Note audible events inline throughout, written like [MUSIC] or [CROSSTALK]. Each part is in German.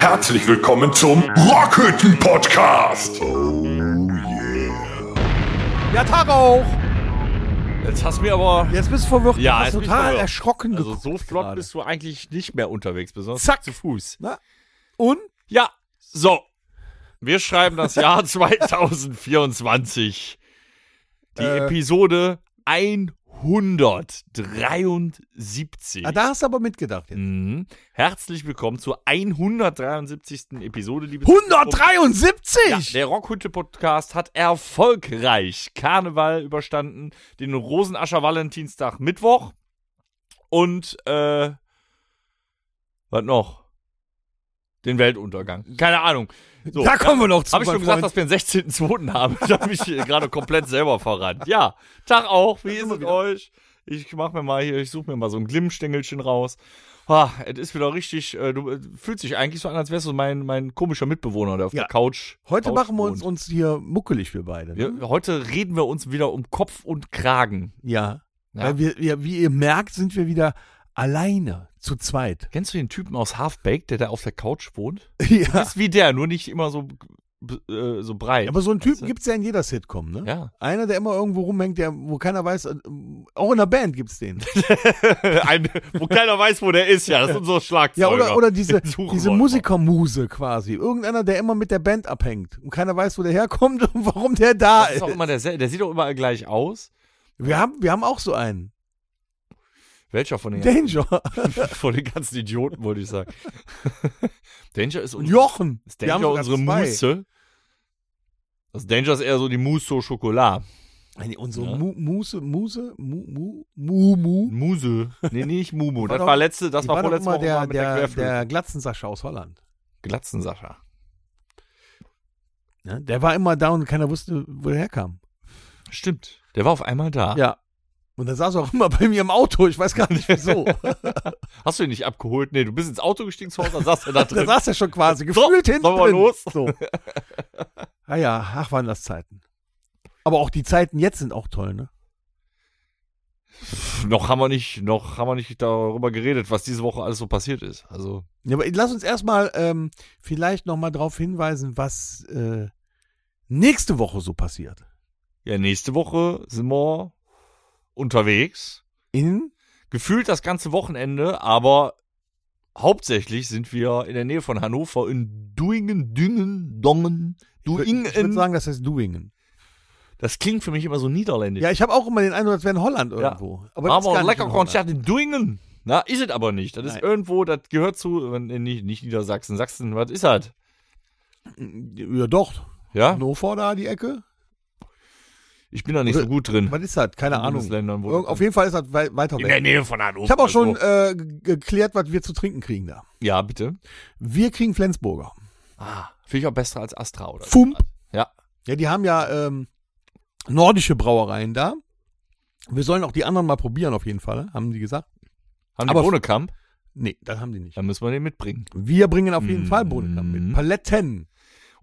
Herzlich willkommen zum Rockhütten Podcast. Oh yeah. Ja, Tag auch. Jetzt hast du mir aber. Jetzt bist du verwirrt. Ja, du jetzt hast bin ich total verwirrt. erschrocken Also geguckt so flott gerade. bist du eigentlich nicht mehr unterwegs, besonders Zack. zu Fuß. Na? Und? Ja, so. Wir schreiben das Jahr [LAUGHS] 2024. Die Äh. Episode 173. Ah, da hast du aber mitgedacht jetzt. Mhm. Herzlich willkommen zur 173. Episode, liebe 173! Ja, der Rockhütte-Podcast hat erfolgreich Karneval überstanden, den Rosenascher Valentinstag Mittwoch und äh, was noch? Den Weltuntergang. Keine Ahnung. So, Da kommen wir noch zu, Habe ich schon gesagt, Freund. dass wir den 16.02. haben? Da [LAUGHS] habe ich gerade komplett selber verrannt. Ja, Tag auch. Wie ist es euch? Ich mach mir mal hier, ich suche mir mal so ein Glimmstängelchen raus. Ah, es ist wieder richtig, äh, du äh, fühlst dich eigentlich so an, als wärst du mein, mein komischer Mitbewohner, der auf Ja. der Couch. Heute Couch machen wir uns, wohnt. uns hier muckelig, wir beide. Wir, Ne? heute reden wir uns wieder um Kopf und Kragen. Ja. Ja. Weil wir, wir, wie ihr merkt, sind wir wieder alleine, zu zweit. Kennst du den Typen aus Half-Baked, der da auf der Couch wohnt? [LAUGHS] ja. Ist wie der, nur nicht immer so, äh, so breit. Aber so einen Typen Weißt du? gibt's ja in jeder Sitcom, ne? Ja. Einer, der immer irgendwo rumhängt, der, wo keiner weiß, äh, auch in der Band gibt's den. [LAUGHS] Ein, wo keiner weiß, wo der ist, ja. Das ist unser Schlagzeuger. Ja, oder, oder diese, [LAUGHS] diese Musikermuse quasi. Irgendeiner, der immer mit der Band abhängt und keiner weiß, wo der herkommt und warum der da Das ist ist. auch immer der, der sieht doch überall gleich aus. Wir haben, wir haben auch so einen. Welcher von den, Danger. [LAUGHS] von den ganzen Idioten, wollte ich sagen. [LAUGHS] Danger ist, Und uns, Jochen. ist Wir haben Danger unsere. Mousse. Das Danger ist eher so die Mousse au Chocolat. Nee, unsere Ja. Mu Muse, Muse, Mu, Mu, Mu, Mu. Muse. Nee, nicht Mumu. War Das doch- war letzte, das war war vorletzte Woche der, mal mit der, der, der Glatzensascha aus Holland. Glatzen Sascha. Ja, der war immer da und keiner wusste, wo der herkam. Stimmt. Der war auf einmal da. Ja. Und der saß auch immer [LAUGHS] bei mir im Auto. Ich weiß gar nicht wieso. [LAUGHS] Hast du ihn nicht abgeholt? Nee, du bist ins Auto gestiegen zu Hause, dann saß er da [LAUGHS] da drin. saß er schon quasi gefühlt hinten sollen wir drin. los? So. Ah ja, ach, waren das Zeiten. Aber auch die Zeiten jetzt sind auch toll, ne? noch haben wir nicht, noch haben wir nicht darüber geredet, was diese Woche alles so passiert ist. Also, Ja, aber lass uns erstmal ähm, vielleicht nochmal darauf hinweisen, was äh, nächste Woche so passiert. ja, nächste Woche sind wir unterwegs. In Gefühlt das ganze Wochenende, aber hauptsächlich sind wir in der Nähe von Hannover in Duingen, Düngen, Dongen, ich würde Duingen. sagen, das heißt Duingen. Das klingt für mich immer so niederländisch. Ja, ich habe auch immer den Eindruck, als wäre in Holland irgendwo. Aber das Aber ist nicht lecker. Konzert in Duingen. Na, ist es aber nicht. Das ist Nein. irgendwo, das gehört zu, äh, nicht, nicht Niedersachsen. Sachsen, was ist das? Ja, doch. Ja? Hannover da, die Ecke. Ich bin da nicht Oder- so gut drin. Was ist das? Keine In Ahnung. Auf jeden Fall ist das wei weiter In der weg. Nähe von Hannover. Ich habe auch schon äh, geklärt, was wir zu trinken kriegen da. Ja, bitte. Wir kriegen Flensburger. Ah, finde ich auch besser als Astra, oder? Fump. Ja. Ja, die haben ja ähm, nordische Brauereien da. Wir sollen auch die anderen mal probieren, auf jeden Fall, haben die gesagt. Haben Aber die Bohnekamp? Nee, das haben die nicht. Dann müssen wir den mitbringen. Wir bringen auf jeden Mm. Fall Bohnenkamm mit. Paletten.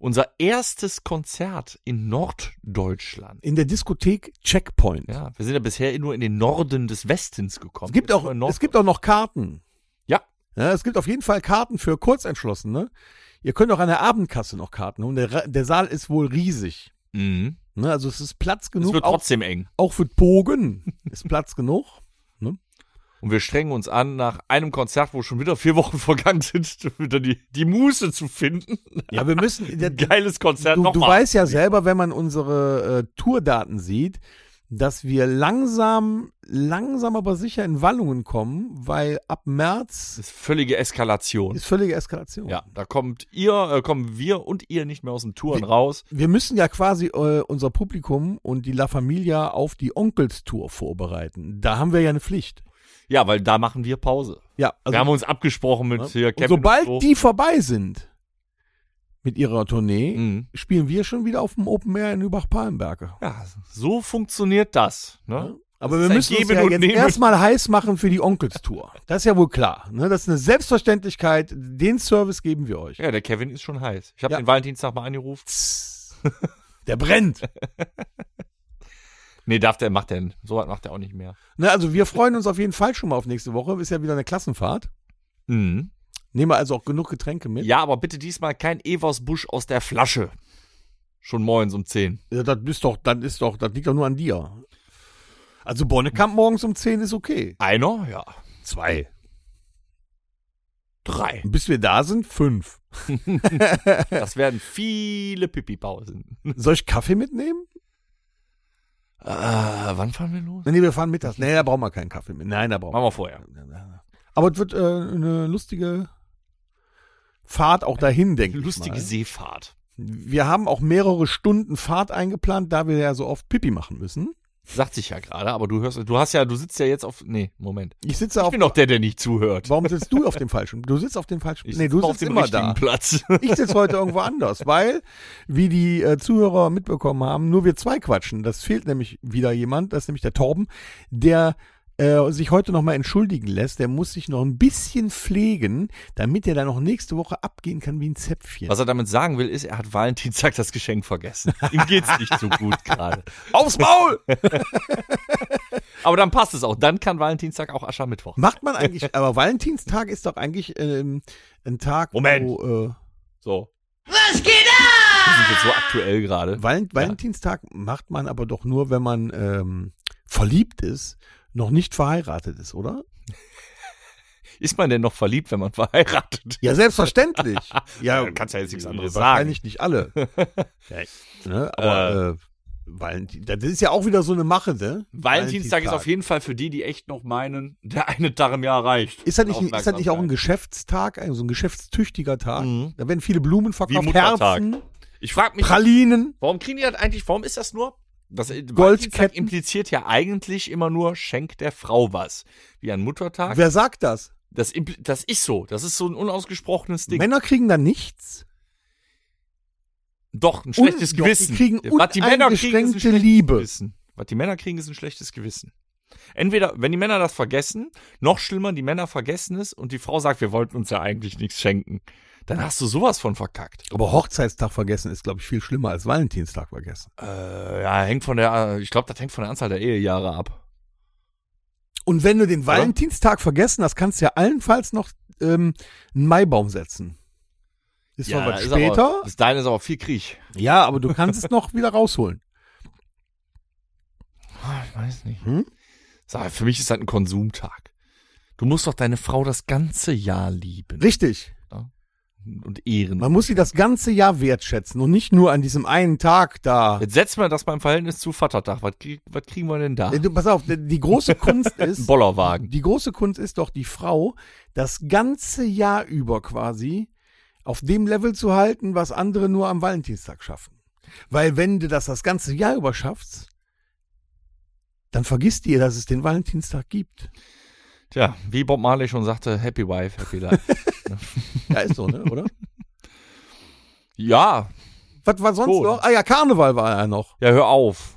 Unser erstes Konzert in Norddeutschland. In der Diskothek Checkpoint. Ja, wir sind ja bisher nur in den Norden des Westens gekommen. Es gibt auch, es gibt auch noch Karten. Ja. Ja, es gibt auf jeden Fall Karten für Kurzentschlossene. Ihr könnt auch an der Abendkasse noch Karten holen. Der, der Saal ist wohl riesig. Mhm. Ne, also es ist Platz Es genug. wird Auch, trotzdem eng. auch für Bogen [LAUGHS] ist Platz genug. Und wir strengen uns an, nach einem Konzert, wo schon wieder vier Wochen [LAUGHS] vergangen sind, wieder die, die Muße zu finden. Ja, wir müssen. [LAUGHS] Geiles Konzert du, du nochmal. weißt ja selber, wenn man unsere äh, Tourdaten sieht, dass wir langsam, langsam aber sicher in Wallungen kommen, weil ab März Das ist völlige Eskalation. ist völlige Eskalation. Ja, da kommt ihr, äh, kommen wir und ihr nicht mehr aus den Touren raus. Wir müssen ja quasi äh, unser Publikum und die La Familia auf die Onkelstour vorbereiten. Da haben wir ja eine Pflicht. Ja, weil da machen wir Pause. Ja, also wir haben uns abgesprochen mit Ja. hier und Kevin. sobald und so. die vorbei sind mit ihrer Tournee, Mhm. spielen wir schon wieder auf dem Open Air in Übach-Palenberge. Ja, so funktioniert das. Ne? Aber Das wir müssen uns ja und jetzt erstmal heiß machen für die Onkelstour. Das ist ja wohl klar. Ne? Das ist eine Selbstverständlichkeit. Den Service geben wir euch. Ja, der Kevin ist schon heiß. Ich habe Ja. den Valentinstag mal angerufen. Der brennt. [LAUGHS] Nee, darf der, macht der, so was macht der auch nicht mehr. Ne, also wir freuen uns auf jeden Fall schon mal auf nächste Woche. Ist ja wieder eine Klassenfahrt. Mhm. Nehmen wir also auch genug Getränke mit. Ja, aber bitte diesmal kein Evers Busch aus der Flasche. Schon morgens um 10. Ja, das ist doch, das ist doch, das liegt doch nur an dir. Also Bonnekamp morgens um 10 ist okay. Einer? Ja. Zwei. Drei. Bis wir da sind, fünf. [LAUGHS] Das werden viele Pipi-Pausen. Soll ich Kaffee mitnehmen? Äh, wann fahren wir los? Nee, wir fahren mittags. Nee, da brauchen wir keinen Kaffee mit. Nein, da brauchen Machen wir vorher. wir. Aber es wird äh, eine lustige Fahrt auch dahin, denke ich. Lustige mal. Seefahrt. Wir haben auch mehrere Stunden Fahrt eingeplant, da wir ja so oft Pipi machen müssen. Sagt sich ja gerade, aber du hörst, du hast ja, du sitzt ja jetzt auf, nee, Moment. Ich sitze Ich auf. bin doch der, der nicht zuhört. Warum sitzt du auf dem falschen? Du sitzt auf dem falschen. Ich nee, du auf sitzt dem immer da. Platz. [LAUGHS] Ich sitze heute irgendwo anders, weil, wie die äh, Zuhörer mitbekommen haben, nur wir zwei quatschen. Das fehlt nämlich wieder jemand, das ist nämlich der Torben, der äh, sich heute nochmal entschuldigen lässt. Der muss sich noch ein bisschen pflegen, damit er dann noch nächste Woche abgehen kann wie ein Zäpfchen. Was er damit sagen will, ist, er hat Valentinstag das Geschenk vergessen. Ihm geht's nicht so gut gerade. Aufs Maul! [LAUGHS] aber dann passt es auch. Dann kann Valentinstag auch Aschermittwoch. Macht man eigentlich, aber Valentinstag ist doch eigentlich ähm, ein Tag, Moment. wo äh, So. Was geht ab? Wir sind jetzt so aktuell gerade. Val Valentinstag macht man aber doch nur, wenn man ähm, verliebt ist, noch nicht verheiratet ist, oder? [LAUGHS] Ist man denn noch verliebt, wenn man verheiratet? Ja, selbstverständlich. [LAUGHS] ja, du kannst ja jetzt nichts anderes wahrscheinlich nicht alle. [LAUGHS] ja, ne? Aber äh, Valentin, das ist ja auch wieder so eine Mache, ne? Valentinstag ist auf jeden Fall für die, die echt noch meinen, der eine Tag im Jahr reicht. Ist das, nicht, ist das nicht auch ein Geschäftstag, also ein geschäftstüchtiger Tag? Mhm. Da werden viele Blumen verkauft. Herzen, Ich frage mich, Pralinen. warum kriegen die das eigentlich, warum ist das nur? Das Goldketten. Valentinstag impliziert ja eigentlich immer nur, schenkt der Frau was. Wie an Muttertag. Wer sagt das? Das, das ist so. Das ist so ein unausgesprochenes Ding. Männer kriegen da nichts. Doch, ein schlechtes Un- doch, Gewissen. Die kriegen Was die Männer kriegen, ist ein schlechtes Liebe. Gewissen. Was die Männer kriegen, ist ein schlechtes Gewissen. Entweder, wenn die Männer das vergessen, noch schlimmer, die Männer vergessen es und die Frau sagt, wir wollten uns ja eigentlich nichts schenken. Dann hast du sowas von verkackt. Aber Hochzeitstag vergessen ist, glaube ich, viel schlimmer als Valentinstag vergessen. Äh, ja, hängt von der, ich glaube, das hängt von der Anzahl der Ehejahre ab. Und wenn du den Valentinstag vergessen hast, kannst du ja allenfalls noch ähm, einen Maibaum setzen. Ist zwar was später, Aber, das deine ist aber viel Krieg. ja, aber du kannst es noch wieder rausholen. Ah, Ich weiß nicht. Hm? Sag, für mich ist das ein Konsumtag. Du musst doch deine Frau das ganze Jahr lieben Richtig. Und ehren. Man muss sie das ganze Jahr wertschätzen und nicht nur an diesem einen Tag da. Jetzt setzen wir das beim Verhältnis zu Vatertag. Was, was kriegen wir denn da? Äh, Du, pass auf, die große Kunst [LAUGHS] ist, Bollerwagen. die große Kunst ist doch, die Frau das ganze Jahr über quasi auf dem Level zu halten, was andere nur am Valentinstag schaffen. Weil wenn du das das ganze Jahr über schaffst, dann vergisst ihr, dass es den Valentinstag gibt. Tja, wie Bob Marley schon sagte, Happy Wife, Happy Life. [LAUGHS] Ja, ist so, ne, oder? ja, Was war sonst Schon. noch? Ah ja, Karneval war ja noch. ja, hör auf.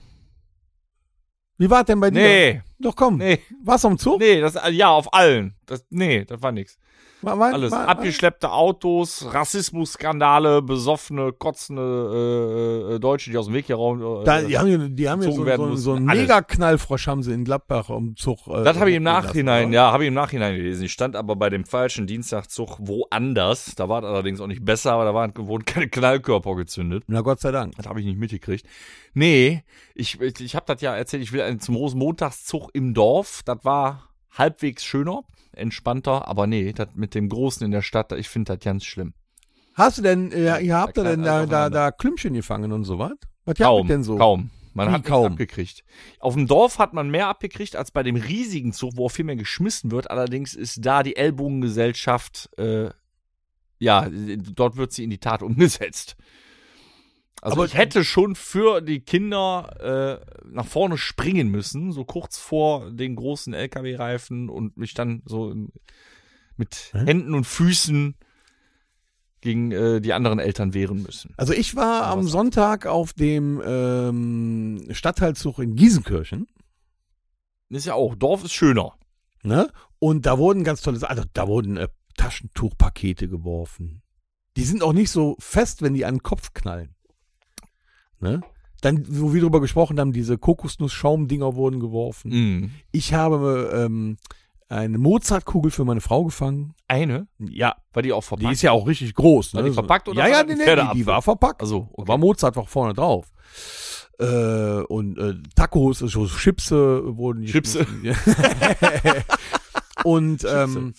Wie war denn bei dir? Nee, Doch komm. nee, Warst du am Zug? nee, das, ja, auf allen. Das, nee, das war nix. War, war, Alles. war, Abgeschleppte Autos, Rassismusskandale, besoffene, kotzende äh, äh, Deutsche, die aus dem Weg geraumt. Äh, Da, die haben, die haben gezogen so, so, so einen. Mega-Knallfrosch haben sie in Gladbach am Zug. Äh, Das habe ich im Nachhinein, ja, habe ich im Nachhinein gelesen. Ich stand aber bei dem falschen Dienstagszug woanders. Da war es allerdings auch nicht besser, aber da waren, wurden keine Knallkörper gezündet. Na Gott sei Dank. Das habe ich nicht mitgekriegt. Nee, ich, ich, ich habe das ja erzählt, ich will einen- zum Rosenmontagszug im Dorf. Das war halbwegs schöner, entspannter, aber nee, das mit dem Großen in der Stadt, ich finde das ganz schlimm. Hast du denn, äh, ihr habt Da denn da, da, da Klümpchen gefangen und so was? Was habt ihr Kaum, denn so? kaum. Man Wie hat kaum? kaum abgekriegt. Auf dem Dorf hat man mehr abgekriegt als bei dem riesigen Zug, wo auch viel mehr geschmissen wird. Allerdings ist da die Ellbogengesellschaft, äh, ja, dort wird sie in die Tat [LAUGHS] umgesetzt. Also Aber- ich hätte schon für die Kinder äh, nach vorne springen müssen, so kurz vor den großen LKW-Reifen und mich dann so mit Hä? Händen und Füßen gegen äh, die anderen Eltern wehren müssen. Also ich war am Sonntag auf dem ähm, Stadtteilzug in Giesenkirchen. Ist ja auch, Dorf ist schöner. Ne? Und da wurden ganz tolle, also da wurden äh, Taschentuchpakete geworfen. Die sind auch nicht so fest, wenn die an den Kopf knallen. Ne? Dann, wo wir drüber gesprochen haben, diese Kokosnuss-Schaumdinger wurden geworfen. Mhm. Ich habe ähm, eine Mozartkugel für meine Frau gefangen. Eine? Ja, War die auch die verpackt? ist ja auch richtig groß. Ne? War die verpackt oder Ja, war ja, nee, nee, die, die war verpackt. Also, okay. Aber Mozart war vorne drauf. Äh, und äh, Tacos, also Chipse wurden Chipse. geschmissen. [LAUGHS] und ähm,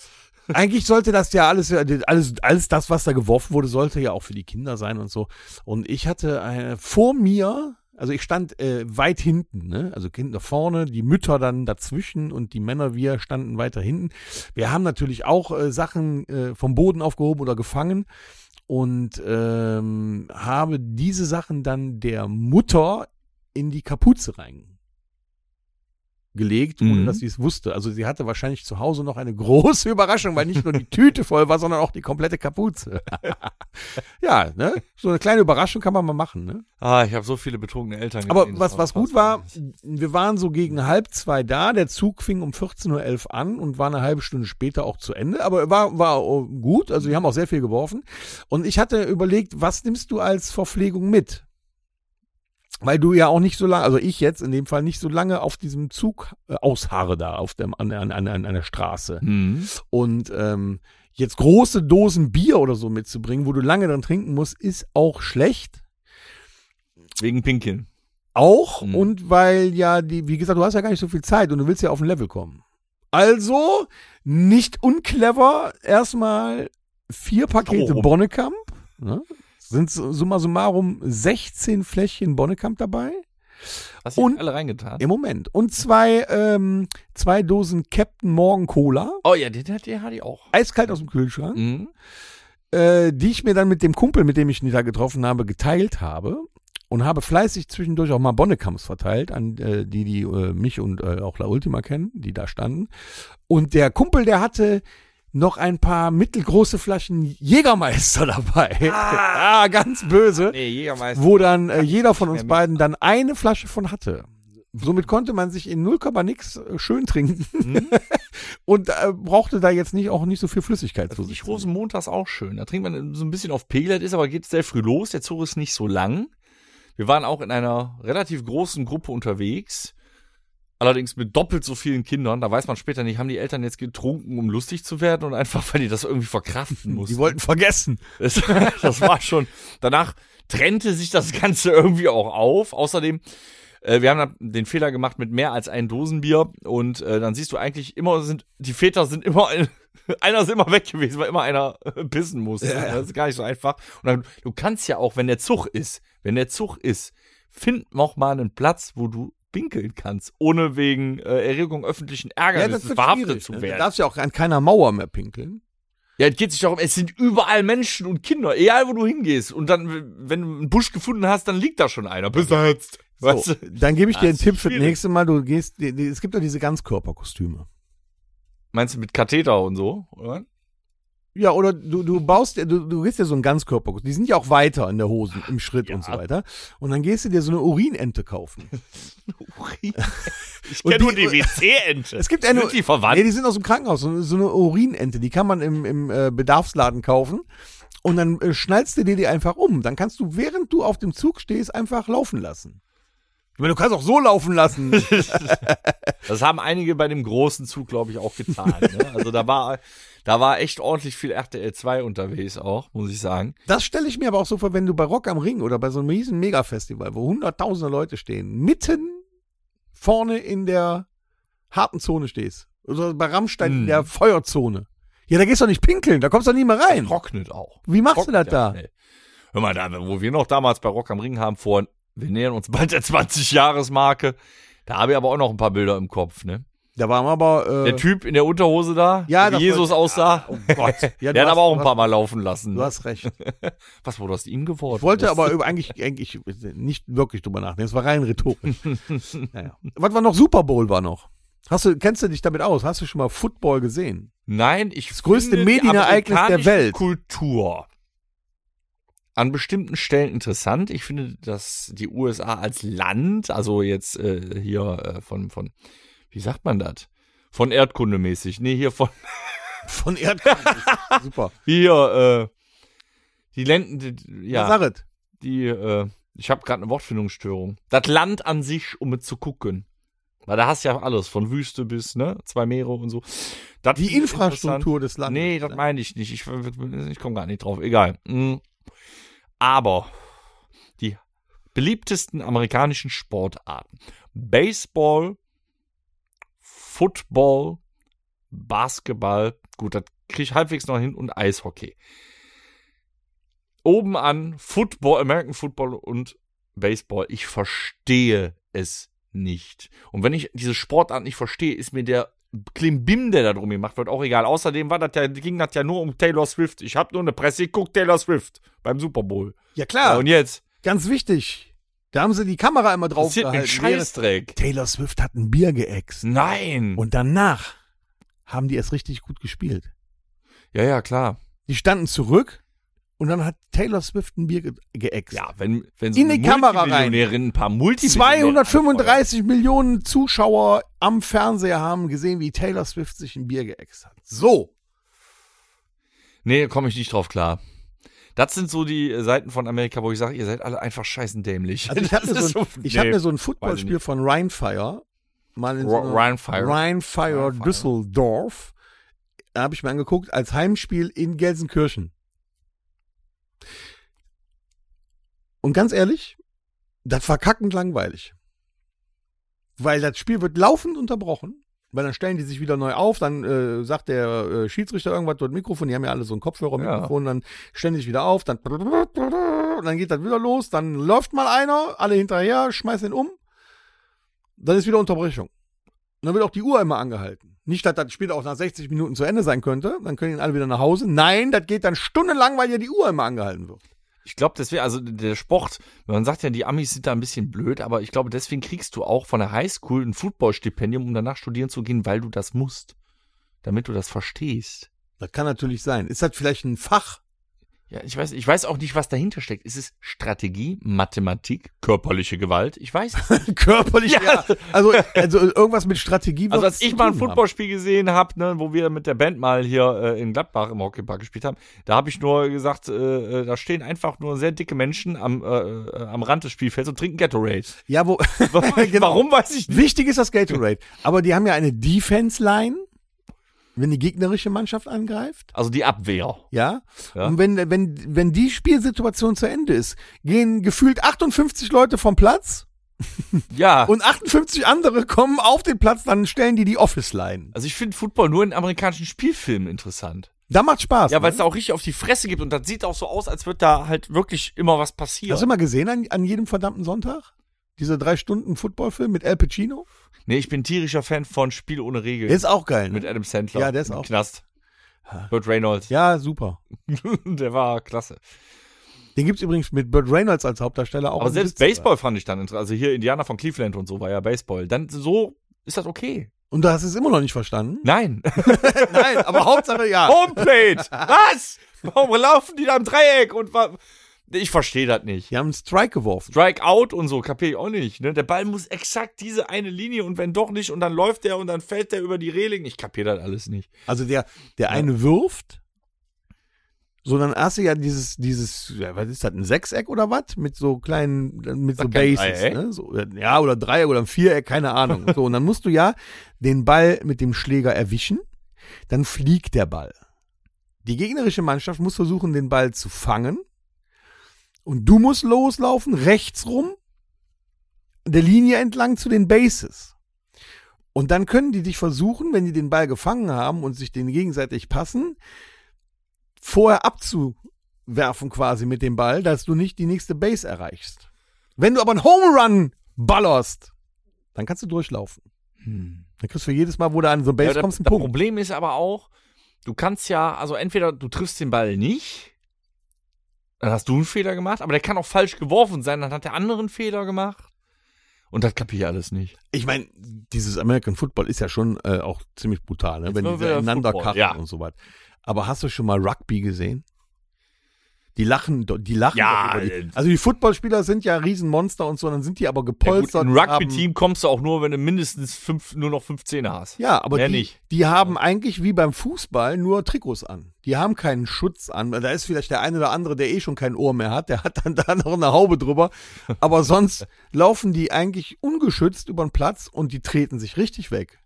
eigentlich sollte das ja alles, alles, alles das, was da geworfen wurde, sollte ja auch für die Kinder sein und so. Und ich hatte eine, vor mir, also ich stand äh, weit hinten, ne? also Kinder vorne, die Mütter dann dazwischen und die Männer, wir standen weiter hinten. Wir haben natürlich auch äh, Sachen äh, vom Boden aufgehoben oder gefangen und ähm, habe diese Sachen dann der Mutter in die Kapuze reingelegt, ohne Mhm. dass sie es wusste. Also sie hatte wahrscheinlich zu Hause noch eine [LAUGHS] große Überraschung, weil nicht nur die Tüte voll war, sondern auch die komplette Kapuze. [LAUGHS] ja, ne? So eine kleine Überraschung kann man mal machen, ne? Ah, ich habe so viele betrunkene Eltern Aber gesehen, was, was gut war, wir waren so gegen halb zwei da, der Zug fing um 14.11 Uhr an und war eine halbe Stunde später auch zu Ende, aber war, war gut, also wir haben auch sehr viel geworfen. Und ich hatte überlegt, was nimmst du als Verpflegung mit? Weil du ja auch nicht so lange, also ich jetzt in dem Fall nicht so lange auf diesem Zug äh, ausharre da auf dem, an, an, an, an der Straße. Mhm. Und ähm, jetzt große Dosen Bier oder so mitzubringen, wo du lange dran trinken musst, ist auch schlecht. Wegen Pinkeln. Auch Mhm. und weil ja die, wie gesagt, du hast ja gar nicht so viel Zeit und du willst ja auf ein Level kommen. Also nicht unclever, erstmal vier Pakete Strom. Bonnekamp. Ne? Sind summa summarum 16 Fläschchen Bonnekamp dabei Hast du Und- alle reingetan? im Moment. Und zwei, ähm, zwei Dosen Captain Morgan Cola, Oh ja, den, den, den hatte ich auch. eiskalt aus dem Kühlschrank. Mhm. äh, die ich mir dann mit dem Kumpel, mit dem ich ihn da getroffen habe, geteilt habe und habe fleißig zwischendurch auch mal Bonnekamps verteilt an äh, die, die äh, mich und äh, auch La Ultima kennen, die da standen. Und der Kumpel, der hatte noch ein paar mittelgroße Flaschen Jägermeister [LAUGHS] dabei. Ah, ganz böse. Nee, Jägermeister. Wo dann äh, [LAUGHS] jeder von uns beiden dann eine Flasche von hatte. Somit konnte man sich in 0, nix äh, schön trinken Mhm. [LAUGHS] und äh, brauchte da jetzt nicht auch nicht so viel Flüssigkeit zu Die sich. Rosenmontags auch schön. Da trinkt man so ein bisschen auf Pegel, das ist aber geht sehr früh los. Der Zug ist nicht so lang. Wir waren auch in einer relativ großen Gruppe unterwegs. Allerdings mit doppelt so vielen Kindern. Da weiß man später nicht, haben die Eltern jetzt getrunken, um lustig zu werden und einfach, weil die das irgendwie verkraften mussten. Die wollten vergessen. [LAUGHS] Das, das war schon. Danach trennte sich das Ganze irgendwie auch auf. Außerdem, äh, wir haben den Fehler gemacht mit mehr als ein Dosenbier und äh, dann siehst du eigentlich immer sind die Väter sind immer ein, [LAUGHS] einer ist immer weg gewesen, weil immer einer [LAUGHS] pissen musste. Das ist gar nicht so einfach. Und dann, du kannst ja auch, wenn der Zug ist, wenn der Zug ist, find noch mal einen Platz, wo du pinkeln kannst, ohne wegen äh, Erregung öffentlichen Ärgernisses verhaftet schwierig, zu werden. Du darfst ja auch an keiner Mauer mehr pinkeln. Ja, es geht sich darum, es sind überall Menschen und Kinder, egal wo du hingehst. Und dann, wenn du einen Busch gefunden hast, dann liegt da schon einer. Besetzt. Weißt So, du? dann gebe ich dir einen Tipp für das schwierig. nächste Mal. Du gehst, es gibt doch diese Ganzkörperkostüme. Meinst du mit Katheter und so, oder? Ja, oder du, du baust du, du gehst dir so ein Ganzkörperkostüm. Die sind ja auch weiter in der Hosen, im Schritt Ja. und so weiter. Und dann gehst du dir so eine Urinente kaufen. [LAUGHS] [LAUGHS] Ich Und kenne nur die- WC-Ente. Es gibt eine, Sind die verwandt? Nee, die sind aus dem Krankenhaus. So, so eine Urinente, die kann man im, im äh, Bedarfsladen kaufen. Und dann äh, schnallst du dir die einfach um. Dann kannst du, während du auf dem Zug stehst, einfach laufen lassen. Ich meine, du kannst auch so laufen lassen. [LAUGHS] Das haben einige bei dem großen Zug, glaube ich, auch getan. Ne? Also da war, da war echt ordentlich viel RTL 2 unterwegs auch, muss ich sagen. Das stelle ich mir aber auch so vor, wenn du bei Rock am Ring oder bei so einem riesen Mega-Festival, wo hunderttausende Leute stehen, mitten vorne in der harten Zone stehst. Oder bei Rammstein in Hm. der Feuerzone. Ja, da gehst du doch nicht pinkeln, da kommst du doch nie mehr rein. Trocknet auch. Wie machst du das Trocknet ja da? schnell. Hör mal, da, wo wir noch damals bei Rock am Ring haben vor, wir nähern uns bald der 20-Jahres-Marke. Da habe ich aber auch noch ein paar Bilder im Kopf, ne? Da waren wir aber. Äh, Der Typ in der Unterhose da, Ja, wie das Jesus war- aussah. oh Gott. [LAUGHS] Ja, der hat aber auch ein paar Mal laufen lassen. Du Ne? hast recht. [LAUGHS] Was wurde aus ihm geworden? Ich wollte ist? aber [LAUGHS] über, eigentlich, eigentlich nicht wirklich drüber nachdenken. Es war rein rhetorisch. naja. Was war noch? Super Bowl war noch. Hast du, kennst du dich damit aus? Hast du schon mal Football gesehen? Nein, ich das größte Medienereignis der Welt. Kultur an bestimmten Stellen interessant. Ich finde, dass die USA als Land, also jetzt äh, hier äh, von von wie sagt man das? Von Erdkundemäßig. Nee, hier von [LAUGHS] Von Erdkunde. Super. hier äh, die Länder die, Ja. Sag es. die äh, Ich habe gerade eine Wortfindungsstörung. Das Land an sich, um es zu gucken. Weil da hast du ja alles, von Wüste bis, ne, zwei Meere und so. Das Die Infrastruktur des. Landes. Nee, das meine ich nicht. Ich, ich komme gar nicht drauf. Egal. Mm. Aber die beliebtesten amerikanischen Sportarten. Baseball, Football, Basketball, gut, das kriege ich halbwegs noch hin und Eishockey. Oben an Football, American Football und Baseball. Ich verstehe es nicht. Und wenn ich diese Sportart nicht verstehe, ist mir der Klimbim, der da drum gemacht wird, auch egal. Außerdem war das ja, ging das ja nur um Taylor Swift. Ich habe nur eine Presse geguckt, Taylor Swift beim Super Bowl. Ja klar, und jetzt? ganz wichtig. Da haben sie die Kamera immer drauf gehalten. Scheißdreck. Taylor Swift hat ein Bier geäxt. Nein. Und danach haben die es richtig gut gespielt. ja, ja, klar. Die standen zurück und dann hat Taylor Swift ein Bier ge geäxt. Ja, wenn, wenn so In die Kamera rein. Ein paar Multimillionäre 235 Millionen Zuschauer am Fernseher haben gesehen, wie Taylor Swift sich ein Bier geäxt hat. So. Nee, komme ich nicht drauf klar. Das sind so die äh, Seiten von Amerika, wo ich sage, ihr seid alle einfach scheißendämlich. Also ich [LAUGHS] habe mir, so ein, ist ich hab nee. mir so ein Footballspiel von Rheinfire mal in so Rheinfire. Rheinfire Rheinfire. Düsseldorf habe ich mir angeguckt als Heimspiel in Gelsenkirchen. Und ganz ehrlich, das war kackend langweilig. Weil das Spiel wird laufend unterbrochen, weil dann stellen die sich wieder neu auf, dann äh, sagt der äh, Schiedsrichter irgendwas durch das Mikrofon, die haben ja alle so ein Kopfhörer-Mikrofon, dann stellen die sich wieder auf, dann und dann geht das wieder los, dann läuft mal einer, alle hinterher, schmeißen ihn um, dann ist wieder Unterbrechung. Und dann wird auch die Uhr immer angehalten. Nicht, dass das Spiel auch nach 60 Minuten zu Ende sein könnte, dann können die alle wieder nach Hause. Nein, das geht dann stundenlang, weil ja die Uhr immer angehalten wird. Ich glaube, deswegen, also der Sport, man sagt ja, die Amis sind da ein bisschen blöd, aber ich glaube, deswegen kriegst du auch von der Highschool ein Footballstipendium, um danach studieren zu gehen, weil du das musst. Damit du das verstehst. Das kann natürlich sein. Ist das vielleicht ein Fach? Ja, ich weiß, ich weiß auch nicht, was dahinter steckt. Ist es Strategie, Mathematik, körperliche Gewalt? Ich weiß [LAUGHS] Körperlich, Ja. ja. Also, also irgendwas mit Strategie. Also als ich mal ein. Footballspiel gesehen habe, ne, wo wir mit der Band mal hier äh, in Gladbach im Hockeypark gespielt haben, da habe ich nur gesagt, äh, äh, da stehen einfach nur sehr dicke Menschen am, äh, äh, am Rand des Spielfelds und trinken Gatorade. Ja, wo, [LAUGHS] [LAUGHS] genau. Warum weiß ich nicht. Wichtig ist das Gatorade. Aber die haben ja eine Defense-Line, wenn die gegnerische Mannschaft angreift. Also die Abwehr. Ja? Ja. Und wenn, wenn, wenn die Spielsituation zu Ende ist, gehen gefühlt 58 Leute vom Platz [LAUGHS] Ja. und 58 andere kommen auf den Platz, dann stellen die die Office-Line. also ich finde Football nur in amerikanischen Spielfilmen interessant. Da macht Spaß. Ja, weil ne? es da auch richtig auf die Fresse gibt und das sieht auch so aus, als wird da halt wirklich immer was passieren. Hast du mal gesehen an, an jedem verdammten Sonntag? Diese drei Stunden Footballfilm mit Al Pacino? Nee, ich bin tierischer Fan von Spiel ohne Regeln. Der ist auch geil. mit Ne? Adam Sandler. Ja, der ist auch- Knast. Burt Reynolds. Ja, super. [LAUGHS] der war klasse. Den gibt's übrigens mit Burt Reynolds als Hauptdarsteller auch. Aber selbst Besitzer. Baseball fand ich dann interessant. Also hier Indianer von Cleveland und so war ja Baseball. Dann so ist das okay. Und du hast es immer noch nicht verstanden? Nein. [LAUGHS] [LAUGHS] Nein, aber Hauptsache ja. Homeplate. Was? Warum laufen die da im Dreieck und wa ich verstehe das nicht. Die haben einen Strike geworfen. Strike out und so, kapier ich auch nicht. Ne? Der Ball muss exakt diese eine Linie und wenn doch nicht und dann läuft der und dann fällt der über die Reling. Ich kapier das alles nicht. Also der, der eine wirft, so dann hast du ja dieses, dieses, ja, was ist das, ein Sechseck oder was? Mit so kleinen, mit so Bases, ne? So, ja, oder Dreieck oder ein Viereck, keine Ahnung. So, und dann musst du ja den Ball mit dem Schläger erwischen, dann fliegt der Ball. Die gegnerische Mannschaft muss versuchen, den Ball zu fangen. Und du musst loslaufen, rechts rum, der Linie entlang zu den Bases. Und dann können die dich versuchen, wenn die den Ball gefangen haben und sich den gegenseitig passen, vorher abzuwerfen quasi mit dem Ball, dass du nicht die nächste Base erreichst. Wenn du aber einen Home Run ballerst, dann kannst du durchlaufen. Dann kriegst du jedes Mal, wo du an so eine Base Ja, das, kommst, einen das Punkt. Problem ist aber auch, du kannst ja, also entweder du triffst den Ball nicht, dann hast du einen Fehler gemacht, aber der kann auch falsch geworfen sein, dann hat der andere einen Fehler gemacht. Und das kapier ich alles nicht. Ich meine, dieses American Football ist ja schon äh, auch ziemlich brutal, ne? Wenn die ineinander Football, ja. und so was. Aber hast du schon mal Rugby gesehen? Die lachen, die lachen. Ja, über äh, die. Also die Footballspieler sind ja Riesenmonster und so, dann sind die aber Ja, gut, gepolstert. Ein haben- Rugby-Team kommst du auch nur, wenn du mindestens fünf, nur noch fünf Zähne hast. Ja, aber Mehr die, nicht. die haben eigentlich wie beim Fußball nur Trikots an. Die haben keinen Schutz an. Da ist vielleicht der eine oder andere, der eh schon kein Ohr mehr hat, der hat dann [LAUGHS] da noch eine Haube drüber. Aber sonst [LAUGHS] laufen die eigentlich ungeschützt über den Platz und die treten sich richtig weg.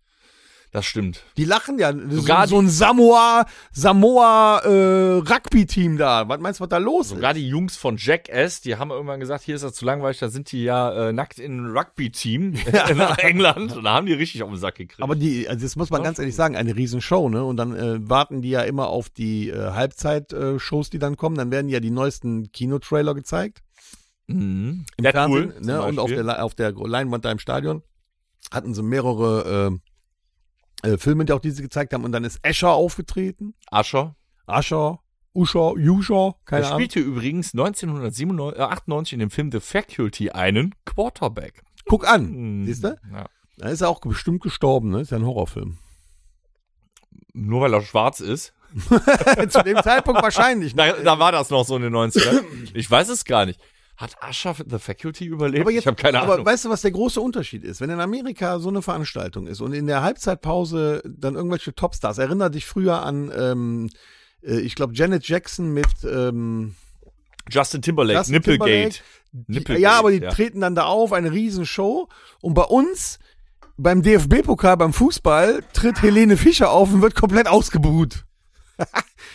Das stimmt. Die lachen ja. So, Sogar so ein Samoa, Samoa äh, Rugby-Team da. Was meinst du, was da los Sogar ist? die Jungs von Jackass, die haben irgendwann gesagt, hier ist das zu langweilig, da sind die ja äh, nackt in einem Rugby-Team [LAUGHS] [LAUGHS] in England. Und da haben die richtig auf den Sack gekriegt. Aber die, also das muss man Ja, ganz ehrlich sagen, eine Riesenshow, ne? Und dann äh, warten die ja immer auf die äh, Halbzeit-Shows, die dann kommen. Dann werden ja die neuesten Kinotrailer gezeigt. mhm. im Deadpool Fernsehen, ne? und auf der, auf der Leinwand da im Stadion hatten sie mehrere äh, äh, Filme, die auch diese gezeigt haben. Und dann ist Escher aufgetreten. Ascher. Ascher, Uscher, Juscher, keine Er Ahnung. spielte übrigens 1998 in dem Film The Faculty einen Quarterback. Guck an, Hm. siehst du? Ja. Da ist er auch bestimmt gestorben, ne? Ist ja ein Horrorfilm. Nur weil er schwarz ist. [LAUGHS] Zu dem Zeitpunkt wahrscheinlich. Ne? Da, da war das noch so in den 90ern. Ich weiß es gar nicht. Hat Ascher The Faculty überlebt? Aber jetzt, ich habe keine aber Ahnung. weißt du, was der große Unterschied ist? Wenn in Amerika so eine Veranstaltung ist und in der Halbzeitpause dann irgendwelche Topstars, erinnere dich früher an, ähm, äh, ich glaube, Janet Jackson mit ähm, Justin Timberlake, Justin Nipplegate. Timberlake. Nipplegate, ja, aber die ja. treten dann da auf, eine Riesenshow. Und bei uns, beim DFB-Pokal, beim Fußball, tritt Helene Fischer auf und wird komplett ausgebuht.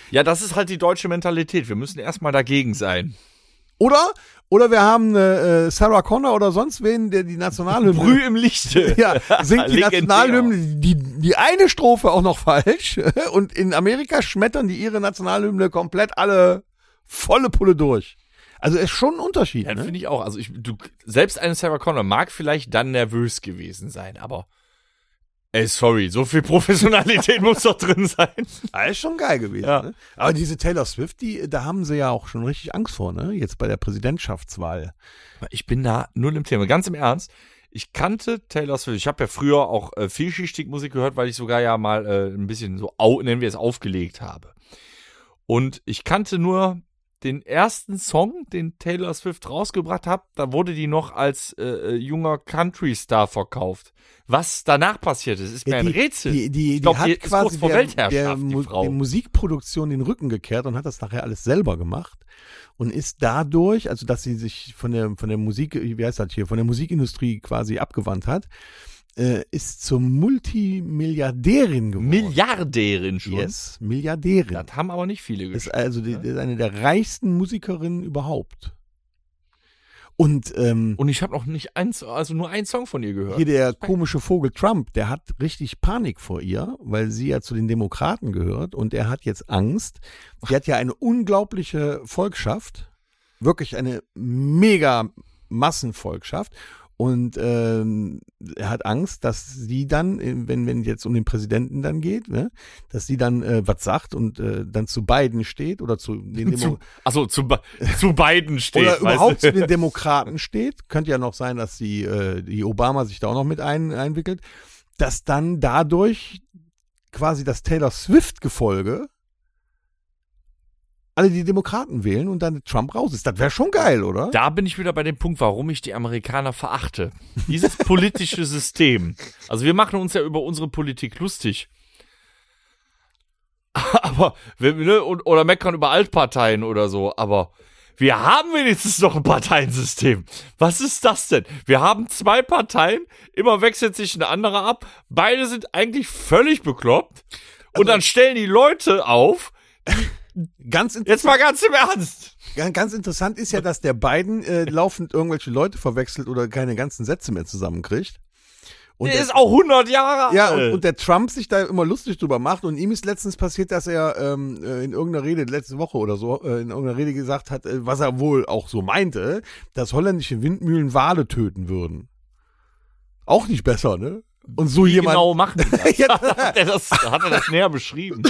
Ja, das ist halt die deutsche Mentalität. Wir müssen erstmal dagegen sein. Oder? Oder wir haben äh, Sarah Connor oder sonst wen, der die Nationalhymne. Brüh im Lichte. [LAUGHS] Ja, singt die. [LAUGHS] Nationalhymne, die, die eine Strophe auch noch falsch. [LAUGHS] Und in Amerika schmettern die ihre Nationalhymne komplett alle volle Pulle durch. Also ist schon ein Unterschied. Ja, ne? finde ich auch. Also ich, du, selbst eine Sarah Connor mag vielleicht dann nervös gewesen sein, aber ey, sorry, so viel Professionalität [LAUGHS] muss doch drin sein. Ah, ist schon geil gewesen. Ja. Ne? Aber diese Taylor Swift, die, da haben sie ja auch schon richtig Angst vor, ne? Jetzt bei der Präsidentschaftswahl. Ich bin da null im Thema. Ganz im Ernst. Ich kannte Taylor Swift. Ich habe ja früher auch äh, vielschichtig Musik gehört, weil ich sogar ja mal äh, ein bisschen so, au, nennen wir es, aufgelegt habe. Und ich kannte nur den ersten Song, den Taylor Swift rausgebracht hat. Da wurde die noch als äh, äh, junger Country-Star verkauft. Was danach passiert ist, ist mir ein die, Rätsel. Die, die, Ich glaub, die hat quasi vor der, Weltherrschaft, der, der Musikproduktion den Rücken gekehrt und hat das nachher alles selber gemacht und ist dadurch, also dass sie sich von der von der Musik, wie heißt das hier, von der Musikindustrie quasi abgewandt hat, äh, ist zur Multimilliardärin geworden. Milliardärin schon. Yes, Milliardärin. Das haben aber nicht viele Ist geschafft. also die, ist eine der reichsten Musikerinnen überhaupt. Und ähm, Und ich habe noch nicht eins, also nur einen Song von ihr gehört. hier der komische Vogel Trump, der hat richtig Panik vor ihr, weil sie ja zu den Demokraten gehört und er hat jetzt Angst. Die hat ja eine unglaubliche Volkschaft, wirklich eine mega Massenvolkschaft. Und ähm, er hat Angst, dass sie dann, äh, wenn wenn jetzt um den Präsidenten dann geht, ne, dass sie dann äh, was sagt und äh, dann zu beiden steht oder zu den Demo zu, also zu, zu beiden steht. oder überhaupt zu den [LAUGHS] Demokraten steht. Könnte ja noch sein, dass die, äh, die Obama sich da auch noch mit ein, einwickelt, dass dann dadurch quasi das Taylor Swift-Gefolge alle die Demokraten wählen und dann Trump raus ist. Das wäre schon geil, oder? Da bin ich wieder bei dem Punkt, warum ich die Amerikaner verachte. Dieses politische System. Also wir machen uns ja über unsere Politik lustig. [LAUGHS] Aber, ne, oder meckern über Altparteien oder so, aber wir haben wenigstens noch ein Parteiensystem. Was ist das denn? Wir haben zwei Parteien, immer wechselt sich eine andere ab, beide sind eigentlich völlig bekloppt und dann stellen die Leute auf, [LAUGHS] Ganz, jetzt mal ganz im Ernst. ganz interessant ist ja, dass der Biden äh, [LAUGHS] laufend irgendwelche Leute verwechselt oder keine ganzen Sätze mehr zusammenkriegt. Und Der der- ist auch 100 Jahre Ja, alt. und, und der Trump sich da immer lustig drüber macht. Und ihm ist letztens passiert, dass er ähm, äh, in irgendeiner Rede, letzte Woche oder so, äh, in irgendeiner Rede gesagt hat, äh, was er wohl auch so meinte, dass holländische Windmühlen Wale töten würden. Auch nicht besser, ne? Und so Wie jemand, genau machen die [LAUGHS] das? Hat, er das, hat er das näher beschrieben?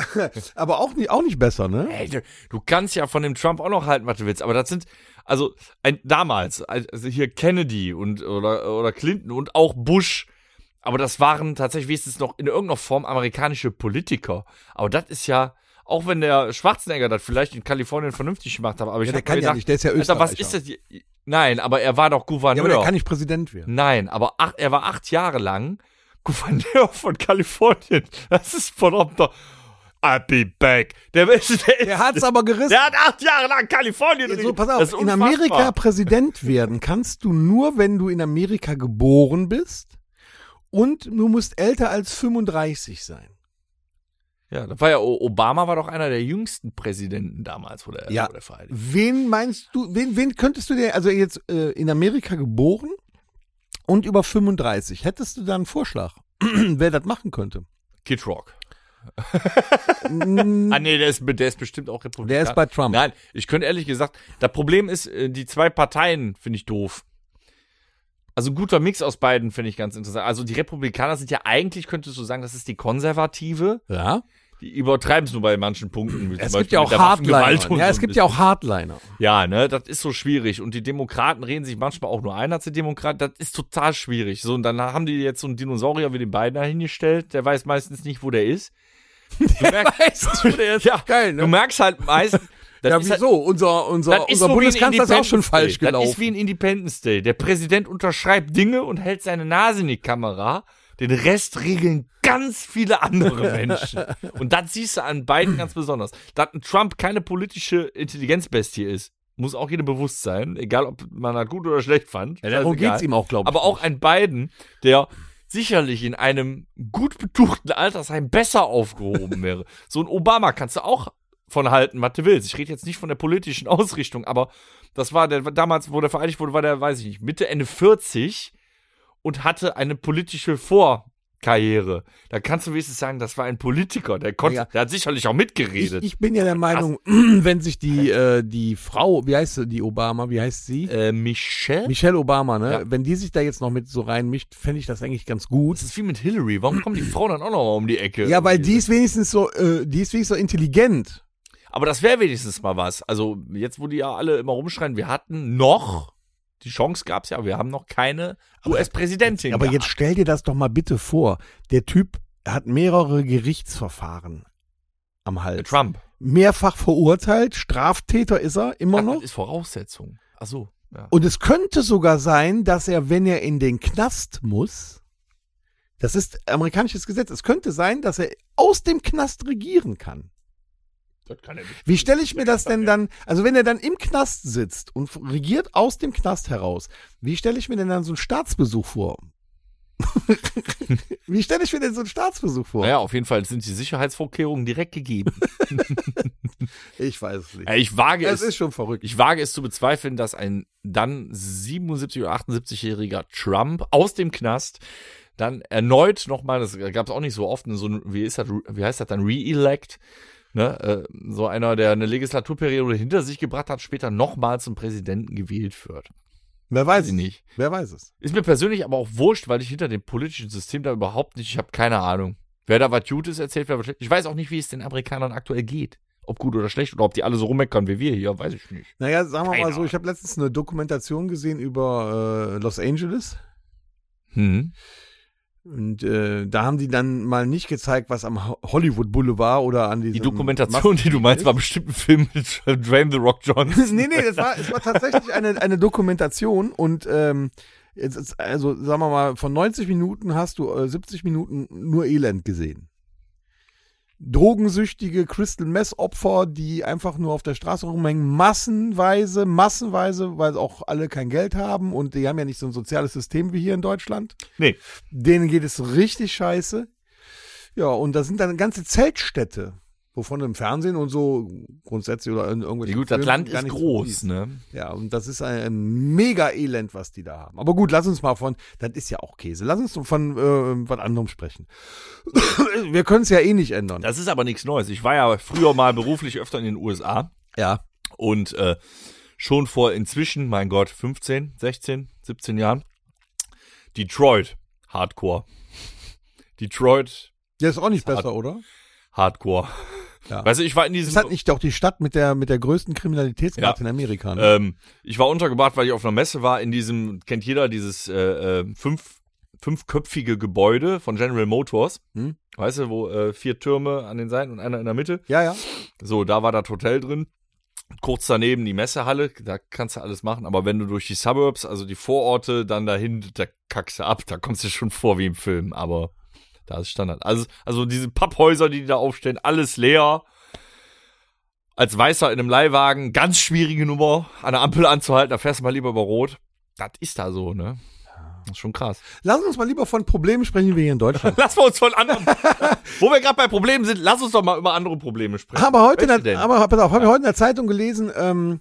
[LAUGHS] aber auch nicht, auch nicht besser, ne? Ey, du, du kannst ja von dem Trump auch noch halten, was du willst, aber das sind, also ein, damals, also hier Kennedy und oder, oder Clinton und auch Bush, aber das waren tatsächlich wenigstens noch in irgendeiner Form amerikanische Politiker. Aber das ist ja auch wenn der Schwarzenegger das vielleicht in Kalifornien vernünftig gemacht hat, aber ich Ja, der kann mir ja gedacht, nicht, der ist ja Alter, was Österreicher. ist das? Nein, aber er war doch Gouverneur. Ja, aber der kann nicht Präsident werden. Nein, aber ach, er war acht Jahre lang Gouverneur von Kalifornien. Das ist verdammt doch. I'll be back. Der, der, Der hat's aber gerissen. der hat acht Jahre lang Kalifornien Ja, so, pass auf, in. Amerika Präsident werden kannst du nur, wenn du in Amerika geboren bist und du musst älter als 35 sein. Ja, das war ja, Obama war doch einer der jüngsten Präsidenten damals, wo der, Ja. wo der Vereinigten. Wen meinst du, wen, wen könntest du dir, also jetzt äh, in Amerika geboren und über 35, hättest du da einen Vorschlag, [CLEARS THROAT] wer das machen könnte? Kid Rock. Ah, nee, der ist, der ist bestimmt auch Republikaner. Der ist bei Trump. Nein, ich könnte ehrlich gesagt, das Problem ist, äh, die zwei Parteien finde ich doof. Also ein guter Mix aus beiden finde ich ganz interessant. Also die Republikaner sind ja eigentlich, könntest du sagen, das ist die Konservative. Ja. Die übertreiben es nur bei manchen Punkten. Es gibt ja auch Hardliner. Ja, es gibt ja auch Hardliner. Ja, ne, das ist so schwierig. Und die Demokraten reden sich manchmal auch nur ein als die Demokraten. Das ist total schwierig. So, und dann haben die jetzt so einen Dinosaurier wie den beiden da hingestellt. Der weiß meistens nicht, wo der ist. [LAUGHS] Du merkst, Weißt du, der ist [LAUGHS] ja, geil, du ne? merkst halt meist. das Ja, halt- wieso? Unser, unser, das ist unser so Bundeskanzler ist auch schon falsch Day. Das ist gelaufen. wie ein Independence Day. Der Präsident unterschreibt Dinge und hält seine Nase in die Kamera. Den Rest regeln ganz viele andere [LAUGHS] Menschen. Und das siehst du an beiden ganz besonders. Dass ein Trump keine politische Intelligenzbestie ist, muss auch jedem bewusst sein. Egal, ob man das gut oder schlecht fand. Ja, darum Scheißegal. geht's ihm auch, glaube ich. Aber auch ein Biden, der sicherlich in einem gut betuchten Altersheim besser aufgehoben [LAUGHS] wäre. So ein Obama kannst du auch von halten, was du willst. Ich rede jetzt nicht von der politischen Ausrichtung, aber das war der, damals, wo der vereinigt wurde, war der, weiß ich nicht, Mitte, Ende 40 und hatte eine politische Vorkarriere. Da kannst du wenigstens sagen, das war ein Politiker, der konnte, Ja. der hat sicherlich auch Ich, mitgeredet. ich bin ja der Meinung, [CLEARS THROAT] wenn sich die, äh, die Frau, wie heißt sie, die Obama, wie heißt sie? äh, Michelle? Michelle Obama, ne? Ja. Wenn die sich da jetzt noch mit so reinmischt, fände ich das eigentlich ganz gut. Das ist wie mit Hillary. Warum kommt die Frau dann auch noch mal um die Ecke? Ja, weil die ist wenigstens so, äh, die ist wenigstens so intelligent. Aber das wäre wenigstens mal was. Also jetzt, wo die ja alle immer rumschreien, wir hatten noch, die Chance gab's ja, aber wir haben noch keine US-Präsidentin. Aber gehabt. jetzt stell dir das doch mal bitte vor. Der Typ hat mehrere Gerichtsverfahren am Hals. Trump. Mehrfach verurteilt, Straftäter ist er immer Ach, noch. das ist Voraussetzung. Ach so. Ja. Und es könnte sogar sein, dass er, wenn er in den Knast muss, das ist amerikanisches Gesetz, es könnte sein, dass er aus dem Knast regieren kann. Das kann er nicht. Wie stelle ich mir das denn dann, also wenn er dann im Knast sitzt und regiert aus dem Knast heraus, wie stelle ich mir denn dann so einen Staatsbesuch vor? [LAUGHS] wie stelle ich mir denn so einen Staatsbesuch vor? Naja, auf jeden Fall sind die Sicherheitsvorkehrungen direkt gegeben. [LAUGHS] Ich weiß es nicht. Ich wage Es es, ist schon verrückt. ich wage es zu bezweifeln, dass ein dann 77 oder 78-jähriger Trump aus dem Knast dann erneut nochmal, das gab es auch nicht so oft, so ein, wie ist das, wie heißt das dann, Re-Elect, ne, äh, so einer, der eine Legislaturperiode hinter sich gebracht hat, später nochmal zum Präsidenten gewählt wird. Wer weiß es nicht. Wer weiß es? Ist mir persönlich aber auch wurscht, weil ich hinter dem politischen System da überhaupt nicht, ich habe keine Ahnung. Wer da was Gutes erzählt, wer was schlecht. Ich weiß auch nicht, wie es den Amerikanern aktuell geht. Ob gut oder schlecht oder ob die alle so rummeckern wie wir hier, weiß ich nicht. Naja, sagen wir Keine mal so, ich habe letztens eine Dokumentation gesehen über äh, Los Angeles. Hm. Und äh, da haben die dann mal nicht gezeigt, was am Ho- Hollywood Boulevard oder an diesem Die Dokumentation, die du meinst, war bestimmt ein Film mit [LAUGHS] Dwayne The Rock Johnson. [LAUGHS] nee, nee, das war, es war tatsächlich eine, eine Dokumentation und ähm, jetzt ist, also sagen wir mal, von 90 Minuten hast du äh, 70 Minuten nur Elend gesehen. Drogensüchtige Crystal Mess Opfer, die einfach nur auf der Straße rumhängen, massenweise, massenweise, weil auch alle kein Geld haben und die haben ja nicht so ein soziales System wie hier in Deutschland. Nee. Denen geht es richtig scheiße. Ja, und da sind dann ganze Zeltstädte, wovon im Fernsehen und so grundsätzlich oder in Ja, irgendwelchen gut, das Filmen Land gar ist groß, ne? Ja, und das ist ein mega Elend, was die da haben. Aber gut, lass uns mal von, das ist ja auch Käse. Lass uns von äh, was anderem sprechen. [COUGHS] Wir können es ja eh nicht ändern. Das ist aber nichts Neues. Ich war ja früher mal beruflich öfter in den USA Ja. und äh, schon vor inzwischen, mein Gott, 15, 16, 17 Jahren, Detroit, Hardcore. Detroit, Der ist auch nicht besser, oder? Hardcore. Ja. Weißt du, ich war in Ist diesem, halt nicht doch die Stadt mit der, mit der größten Kriminalitätsrate Ja. in Amerika. Ne? ähm, ich war untergebracht, weil ich auf einer Messe war, in diesem, kennt jeder dieses äh, äh, fünf, fünfköpfige Gebäude von General Motors. Hm. Weißt du, wo äh, vier Türme an den Seiten und einer in der Mitte. ja, ja. So, da war das Hotel drin. Kurz daneben die Messehalle, da kannst du alles machen. Aber wenn du durch die Suburbs, also die Vororte, dann dahin, da kackst du ab. Da kommst du schon vor wie im Film. Aber da ist Standard. Also, also diese Papphäuser, die, die da aufstehen, alles leer. Als Weißer in einem Leihwagen, ganz schwierige Nummer, an der Ampel anzuhalten, da fährst du mal lieber über Rot. Das ist da so, ne? Das ist schon krass. Lass uns mal lieber von Problemen sprechen, die wir hier in Deutschland. [LAUGHS] Lass wir uns von anderen. [LAUGHS] wo wir gerade bei Problemen sind, lass uns doch mal über andere Probleme sprechen. Aber heute, in der, aber pass auf, habe ich heute in der Zeitung gelesen, ähm,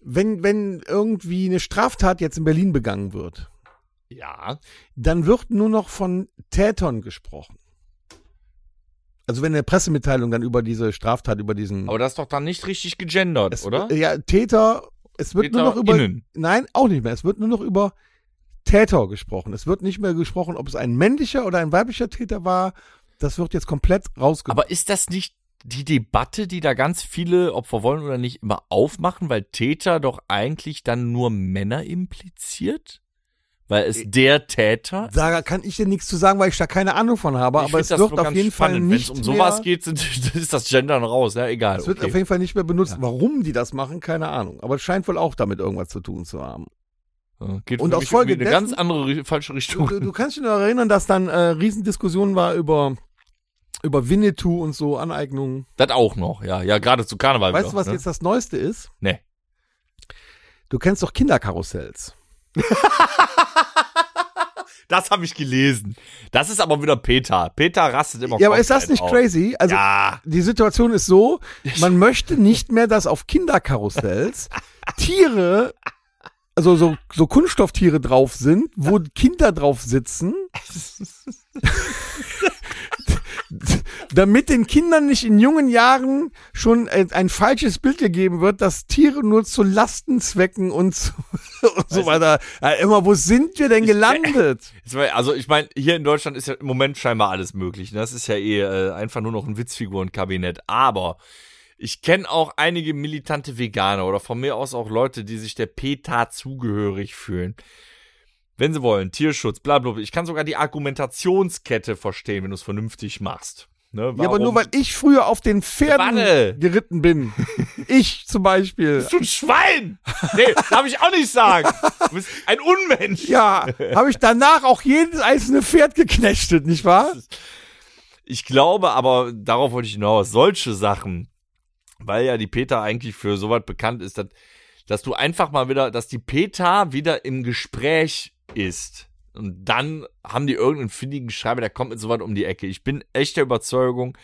wenn, wenn irgendwie eine Straftat jetzt in Berlin begangen wird, Ja. dann wird nur noch von Tätern gesprochen. Also wenn eine Pressemitteilung dann über diese Straftat, über diesen Aber das ist doch dann nicht richtig gegendert, es, oder? Ja, Täter, es wird nur noch über TäterInnen. Nein, auch nicht mehr. Es wird nur noch über Täter gesprochen. Es wird nicht mehr gesprochen, ob es ein männlicher oder ein weiblicher Täter war. Das wird jetzt komplett rausgenommen. Aber ist das nicht die Debatte, die da ganz viele, ob wir wollen oder nicht, immer aufmachen, weil Täter doch eigentlich dann nur Männer impliziert? Weil es der Täter Da kann ich dir nichts zu sagen, weil ich da keine Ahnung von habe. Ich aber es wird nur auf jeden Fall spannend. nicht Wenn es um sowas geht, sind, [LAUGHS] ist das Gendern raus. Ja, egal. Es wird okay. auf jeden Fall nicht mehr benutzt. Warum die das machen, keine Ahnung. Aber es scheint wohl auch damit irgendwas zu tun zu haben. Ja, geht Und aus Folge eine ganz andere falsche Richtung. du, du kannst dich noch erinnern, dass dann äh, Riesendiskussion war über über Winnetou und so Aneignungen. Das auch noch, ja. Ja, gerade zu Karneval. Weißt du, was ne? jetzt das Neueste ist? Nee. Du kennst doch Kinderkarussells. [LAUGHS] Das habe ich gelesen. Das ist aber wieder Peter. Peter rastet immer Ja, aber ist das nicht aus. crazy? Also Ja. die Situation ist so, man möchte nicht mehr, dass auf Kinderkarussells Tiere, also so, so Kunststofftiere drauf sind, wo Kinder drauf sitzen. [LAUGHS] damit den Kindern nicht in jungen Jahren schon ein, ein falsches Bild gegeben wird, dass Tiere nur zu Lastenzwecken [LAUGHS] und so, und so weiter. Ja, immer, wo sind wir denn gelandet? [LAUGHS] Also ich meine, hier in Deutschland ist ja im Moment scheinbar alles möglich. Ne? Das ist ja eh äh, einfach nur noch ein Witzfigurenkabinett. Aber ich kenne auch einige militante Veganer oder von mir aus auch Leute, die sich der PETA zugehörig fühlen. Wenn sie wollen, Tierschutz, bla. bla. Ich kann sogar die Argumentationskette verstehen, wenn du es vernünftig machst. Ne? Ja, aber nur weil ich früher auf den Pferden Warte. geritten bin. [LAUGHS] Ich zum Beispiel. Bist du ein Schwein? Nee, darf ich auch nicht sagen. Du bist ein Unmensch. Ja, habe ich danach auch jedes einzelne Pferd geknechtet, nicht wahr? Ich glaube aber, darauf wollte ich hinaus, solche Sachen, weil ja die PETA eigentlich für sowas bekannt ist, dass, dass du einfach mal wieder, dass die PETA wieder im Gespräch ist. Und dann haben die irgendeinen findigen Schreiber, der kommt mit sowas um die Ecke. Ich bin echt der Überzeugung,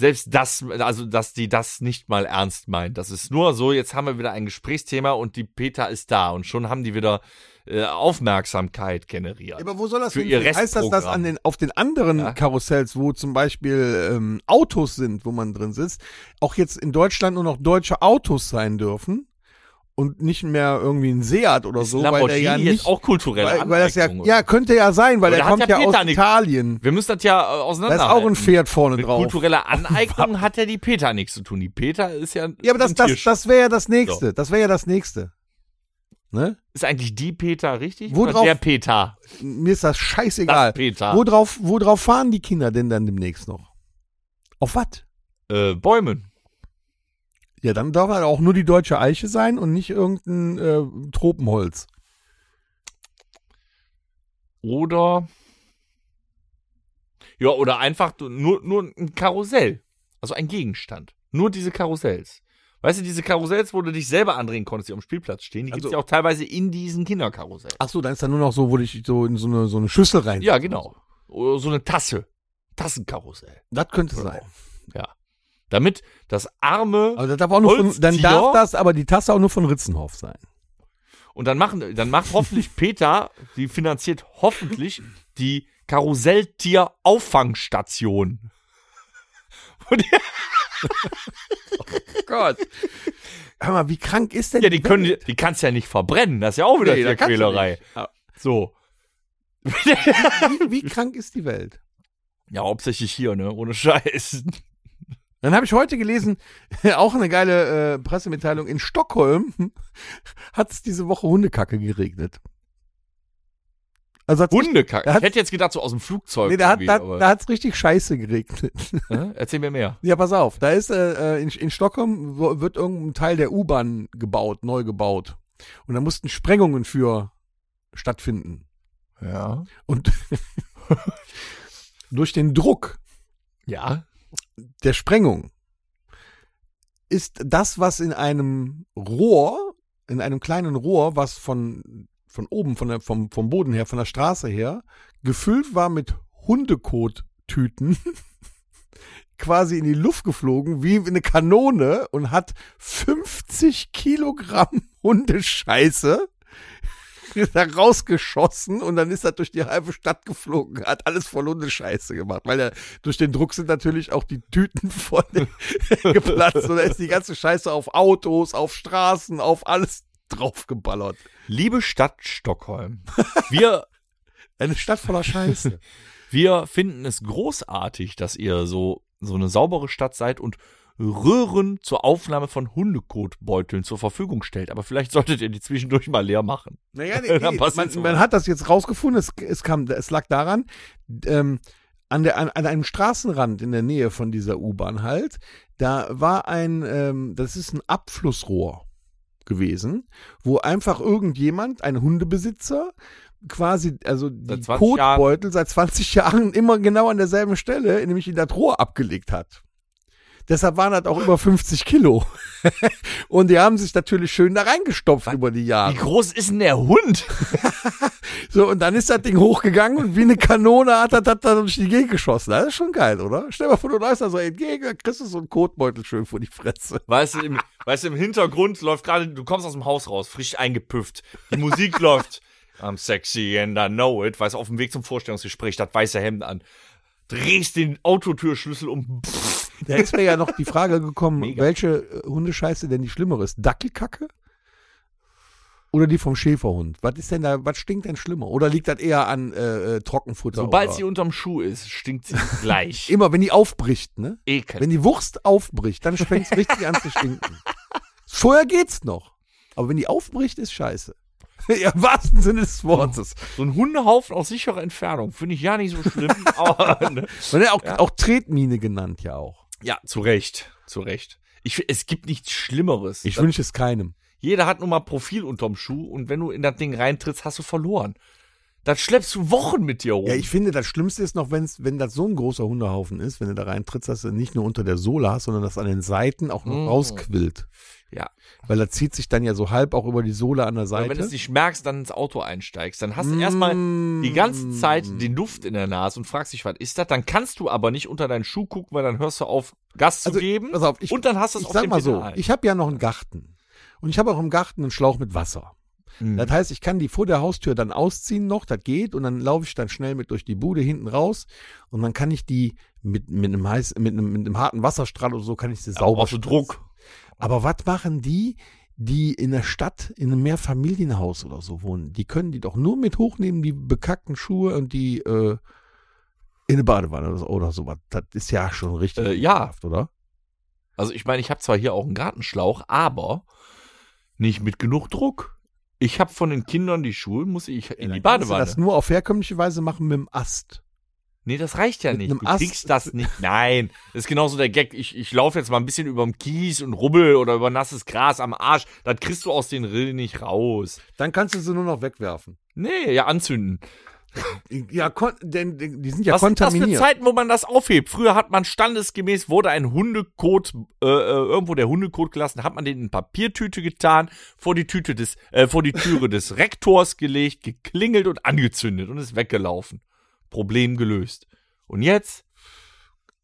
selbst das, also dass die das nicht mal ernst meint. Das ist nur so, jetzt haben wir wieder ein Gesprächsthema und die PETA ist da und schon haben die wieder äh, Aufmerksamkeit generiert. Aber wo soll das Für hin? ihr Heißt das, dass an den, auf den anderen Ja. Karussells, wo zum Beispiel ähm, Autos sind, wo man drin sitzt, auch jetzt in Deutschland nur noch deutsche Autos sein dürfen? Und nicht mehr irgendwie ein Seat oder Ist so, weil der ja nicht, auch kulturelle weil, weil das ja, ja, könnte ja sein, weil hat kommt ja ja aus nix- Italien. Wir müssen das ja äh, Da ist auch ein Pferd vorne Mit drauf. kultureller Aneignung [LAUGHS] hat ja die Peter nichts zu tun. Die Peter ist ja. Ja, aber das, das, das wäre ja das nächste. Das wäre ja das nächste. Ne? ist eigentlich die Peter richtig? Wo Oder der Peter. Mir ist das scheißegal. Das Peter. Worauf, worauf fahren die Kinder denn dann demnächst noch? Auf was? Äh, Bäumen. Ja, dann darf halt auch nur die deutsche Eiche sein und nicht irgendein äh, Tropenholz. Oder. Ja, oder einfach nur, nur ein Karussell. Also ein Gegenstand. Nur diese Karussells. Weißt du, diese Karussells, wo du dich selber andrehen konntest, die am Spielplatz stehen, die Also- ja auch teilweise in diesen Kinderkarussells. Ach so, dann ist da nur noch so, wo ich so in so eine, so eine Schüssel rein. Ja, genau. Oder so eine Tasse. Tassenkarussell. Das könnte sein. Ja. Damit das arme Aber das darf auch nur von, dann darf das aber die Tasse auch nur von Ritzenhoff sein. Und dann machen, dann macht hoffentlich [LAUGHS] Peter, die finanziert hoffentlich die Karusselltier-Auffangstation. Die, [LAUGHS] Gott. Hör mal, wie krank ist denn ja, die können, die kannst ja nicht verbrennen. Das ist ja auch wieder Nee, Tierquälerei. So. wie, wie krank ist die Welt? Ja, hauptsächlich hier, ne? Ohne Scheiß. Dann habe ich heute gelesen, [LAUGHS] auch eine geile äh, Pressemitteilung, in Stockholm [LAUGHS] hat es diese Woche Hundekacke geregnet. Also Hundekacke. Ich hätte jetzt gedacht, so aus dem Flugzeug. nee, da, hat, irgendwie, da, da richtig scheiße geregnet. Hä? Erzähl mir mehr. Ja, pass auf, da ist äh, äh, in, in Stockholm wird irgendein Teil der U-Bahn gebaut, neu gebaut. Und da mussten Sprengungen für stattfinden. Ja. Und [LAUGHS] durch den Druck Ja. Der Sprengung. Ist das, was in einem Rohr, in einem kleinen Rohr, was von, von oben, von der, vom, vom Boden her, von der Straße her, gefüllt war mit Hundekottüten, [LAUGHS] quasi in die Luft geflogen, wie eine Kanone und hat 50 Kilogramm Hundescheiße [LAUGHS] da rausgeschossen und dann ist er durch die halbe Stadt geflogen, hat alles voll Hundescheiße gemacht, weil er durch den Druck sind natürlich auch die Tüten [LAUGHS] voll [LAUGHS] geplatzt und da ist die ganze Scheiße auf Autos, auf Straßen, auf alles draufgeballert. Liebe Stadt Stockholm, wir, Eine Stadt voller Scheiße. wir finden es großartig, dass ihr so, so eine saubere Stadt seid und Röhren zur Aufnahme von Hundekotbeuteln zur Verfügung stellt. Aber vielleicht solltet ihr die zwischendurch mal leer machen. Naja, [LAUGHS] nee, man, man hat das jetzt rausgefunden, es, es, kam, es lag daran, ähm, an, der, an, an einem Straßenrand in der Nähe von dieser U-Bahn halt, da war ein, ähm, das ist ein Abflussrohr gewesen, wo einfach irgendjemand, ein Hundebesitzer, quasi, also die Seit 20 Kotbeutel seit 20 Jahren immer genau an derselben Stelle, nämlich in das Rohr abgelegt hat. Deshalb waren das auch über 50 Kilo. [LAUGHS] Und die haben sich natürlich schön da reingestopft über die Jahre. Wie groß ist denn der Hund? [LAUGHS] So, und dann ist das Ding hochgegangen und wie eine Kanone hat das, das da durch die Gegend geschossen. Das ist schon geil, oder? Stell mal vor, du läufst da so entgegen, dann kriegst du so einen Kotbeutel schön vor die Fresse. Weißt du, im, weißt du, im Hintergrund läuft gerade, du kommst aus dem Haus raus, frisch eingepüfft. Die Musik [LAUGHS] läuft. I'm sexy and I know it. Weißt du, auf dem Weg zum Vorstellungsgespräch, das weiße Hemd an. Drehst den Autotürschlüssel um. Pff, Da ist mir ja noch die Frage gekommen, Mega. welche äh, Hundescheiße denn die schlimmere ist. Dackelkacke? Oder die vom Schäferhund? Was ist denn da, was stinkt denn schlimmer? Oder liegt das eher an äh, äh, Trockenfutter? Sobald oder? sie unterm Schuh ist, stinkt sie gleich. [LAUGHS] Immer, wenn die aufbricht, ne? Ekel. Wenn die Wurst aufbricht, dann fängt es [LAUGHS] richtig an zu stinken. Vorher geht's noch. Aber wenn die aufbricht, ist scheiße. [LAUGHS] Ja, Im wahrsten Sinne des Wortes. So ein Hundehaufen aus sicherer Entfernung finde ich ja nicht so schlimm. aber, ne? Und ja auch, auch Tretmine genannt ja auch. Ja, zu Recht. Zu Recht. Ich, es gibt nichts Schlimmeres. Ich wünsche es keinem. Jeder hat nun mal Profil unterm Schuh und wenn du in das Ding reintrittst, hast du verloren. Das schleppst du Wochen mit dir rum. Ja, ich finde, das Schlimmste ist noch, wenn's, wenn das so ein großer Hundehaufen ist, wenn du da reintrittst, dass du nicht nur unter der Sohle hast, sondern dass an den Seiten auch noch Mm. rausquillt. Ja. Weil er zieht sich dann ja so halb auch über die Sohle an der Seite. wenn du es nicht merkst, dann ins Auto einsteigst, dann hast du erstmal die ganze Zeit den Duft in der Nase und fragst dich, was ist das? Dann kannst du aber nicht unter deinen Schuh gucken, weil dann hörst du auf, Gas zu Also, geben. pass auf, ich- und dann hast du es ich auf sag dem mal so, Pedal. ich habe ja noch einen Garten. Und ich habe auch im Garten einen Schlauch mit Wasser. Mhm. Das heißt, ich kann die vor der Haustür dann ausziehen noch, das geht, und dann laufe ich dann schnell mit durch die Bude hinten raus und dann kann ich die mit, mit, einem, heiß, mit, einem, mit einem harten Wasserstrahl oder so, kann ich sie Aber sauber brauchst du Druck. Aber was machen die, die in der Stadt in einem Mehrfamilienhaus oder so wohnen? Die können die doch nur mit hochnehmen, die bekackten Schuhe und die äh, in eine Badewanne oder so- oder sowas. Das ist ja schon richtig, Äh, ja. oder? Also ich meine, ich habe zwar hier auch einen Gartenschlauch, aber nicht mit genug Druck. Ich habe von den Kindern die Schuhe, muss ich in die Dann kannst du Badewanne. das nur auf herkömmliche Weise machen mit dem Ast. Nee, das reicht ja nicht. Du Ast- kriegst das [LAUGHS] nicht. Nein, das ist genauso der Gag. Ich, ich laufe jetzt mal ein bisschen über dem Kies und rubbel oder über nasses Gras am Arsch. Das kriegst du aus den Rillen nicht raus. Dann kannst du sie nur noch wegwerfen. Nee, ja, anzünden. Ja, denn, die sind ja Was sind das für kontaminiert. Zeiten, wo man das aufhebt? Früher hat man standesgemäß, wurde ein Hundekot, äh, äh, irgendwo der Hundekot gelassen, hat man den in Papiertüte getan, vor die Tüte des, äh, vor die Türe des Rektors gelegt, geklingelt und angezündet und ist weggelaufen. Problem gelöst. Und jetzt,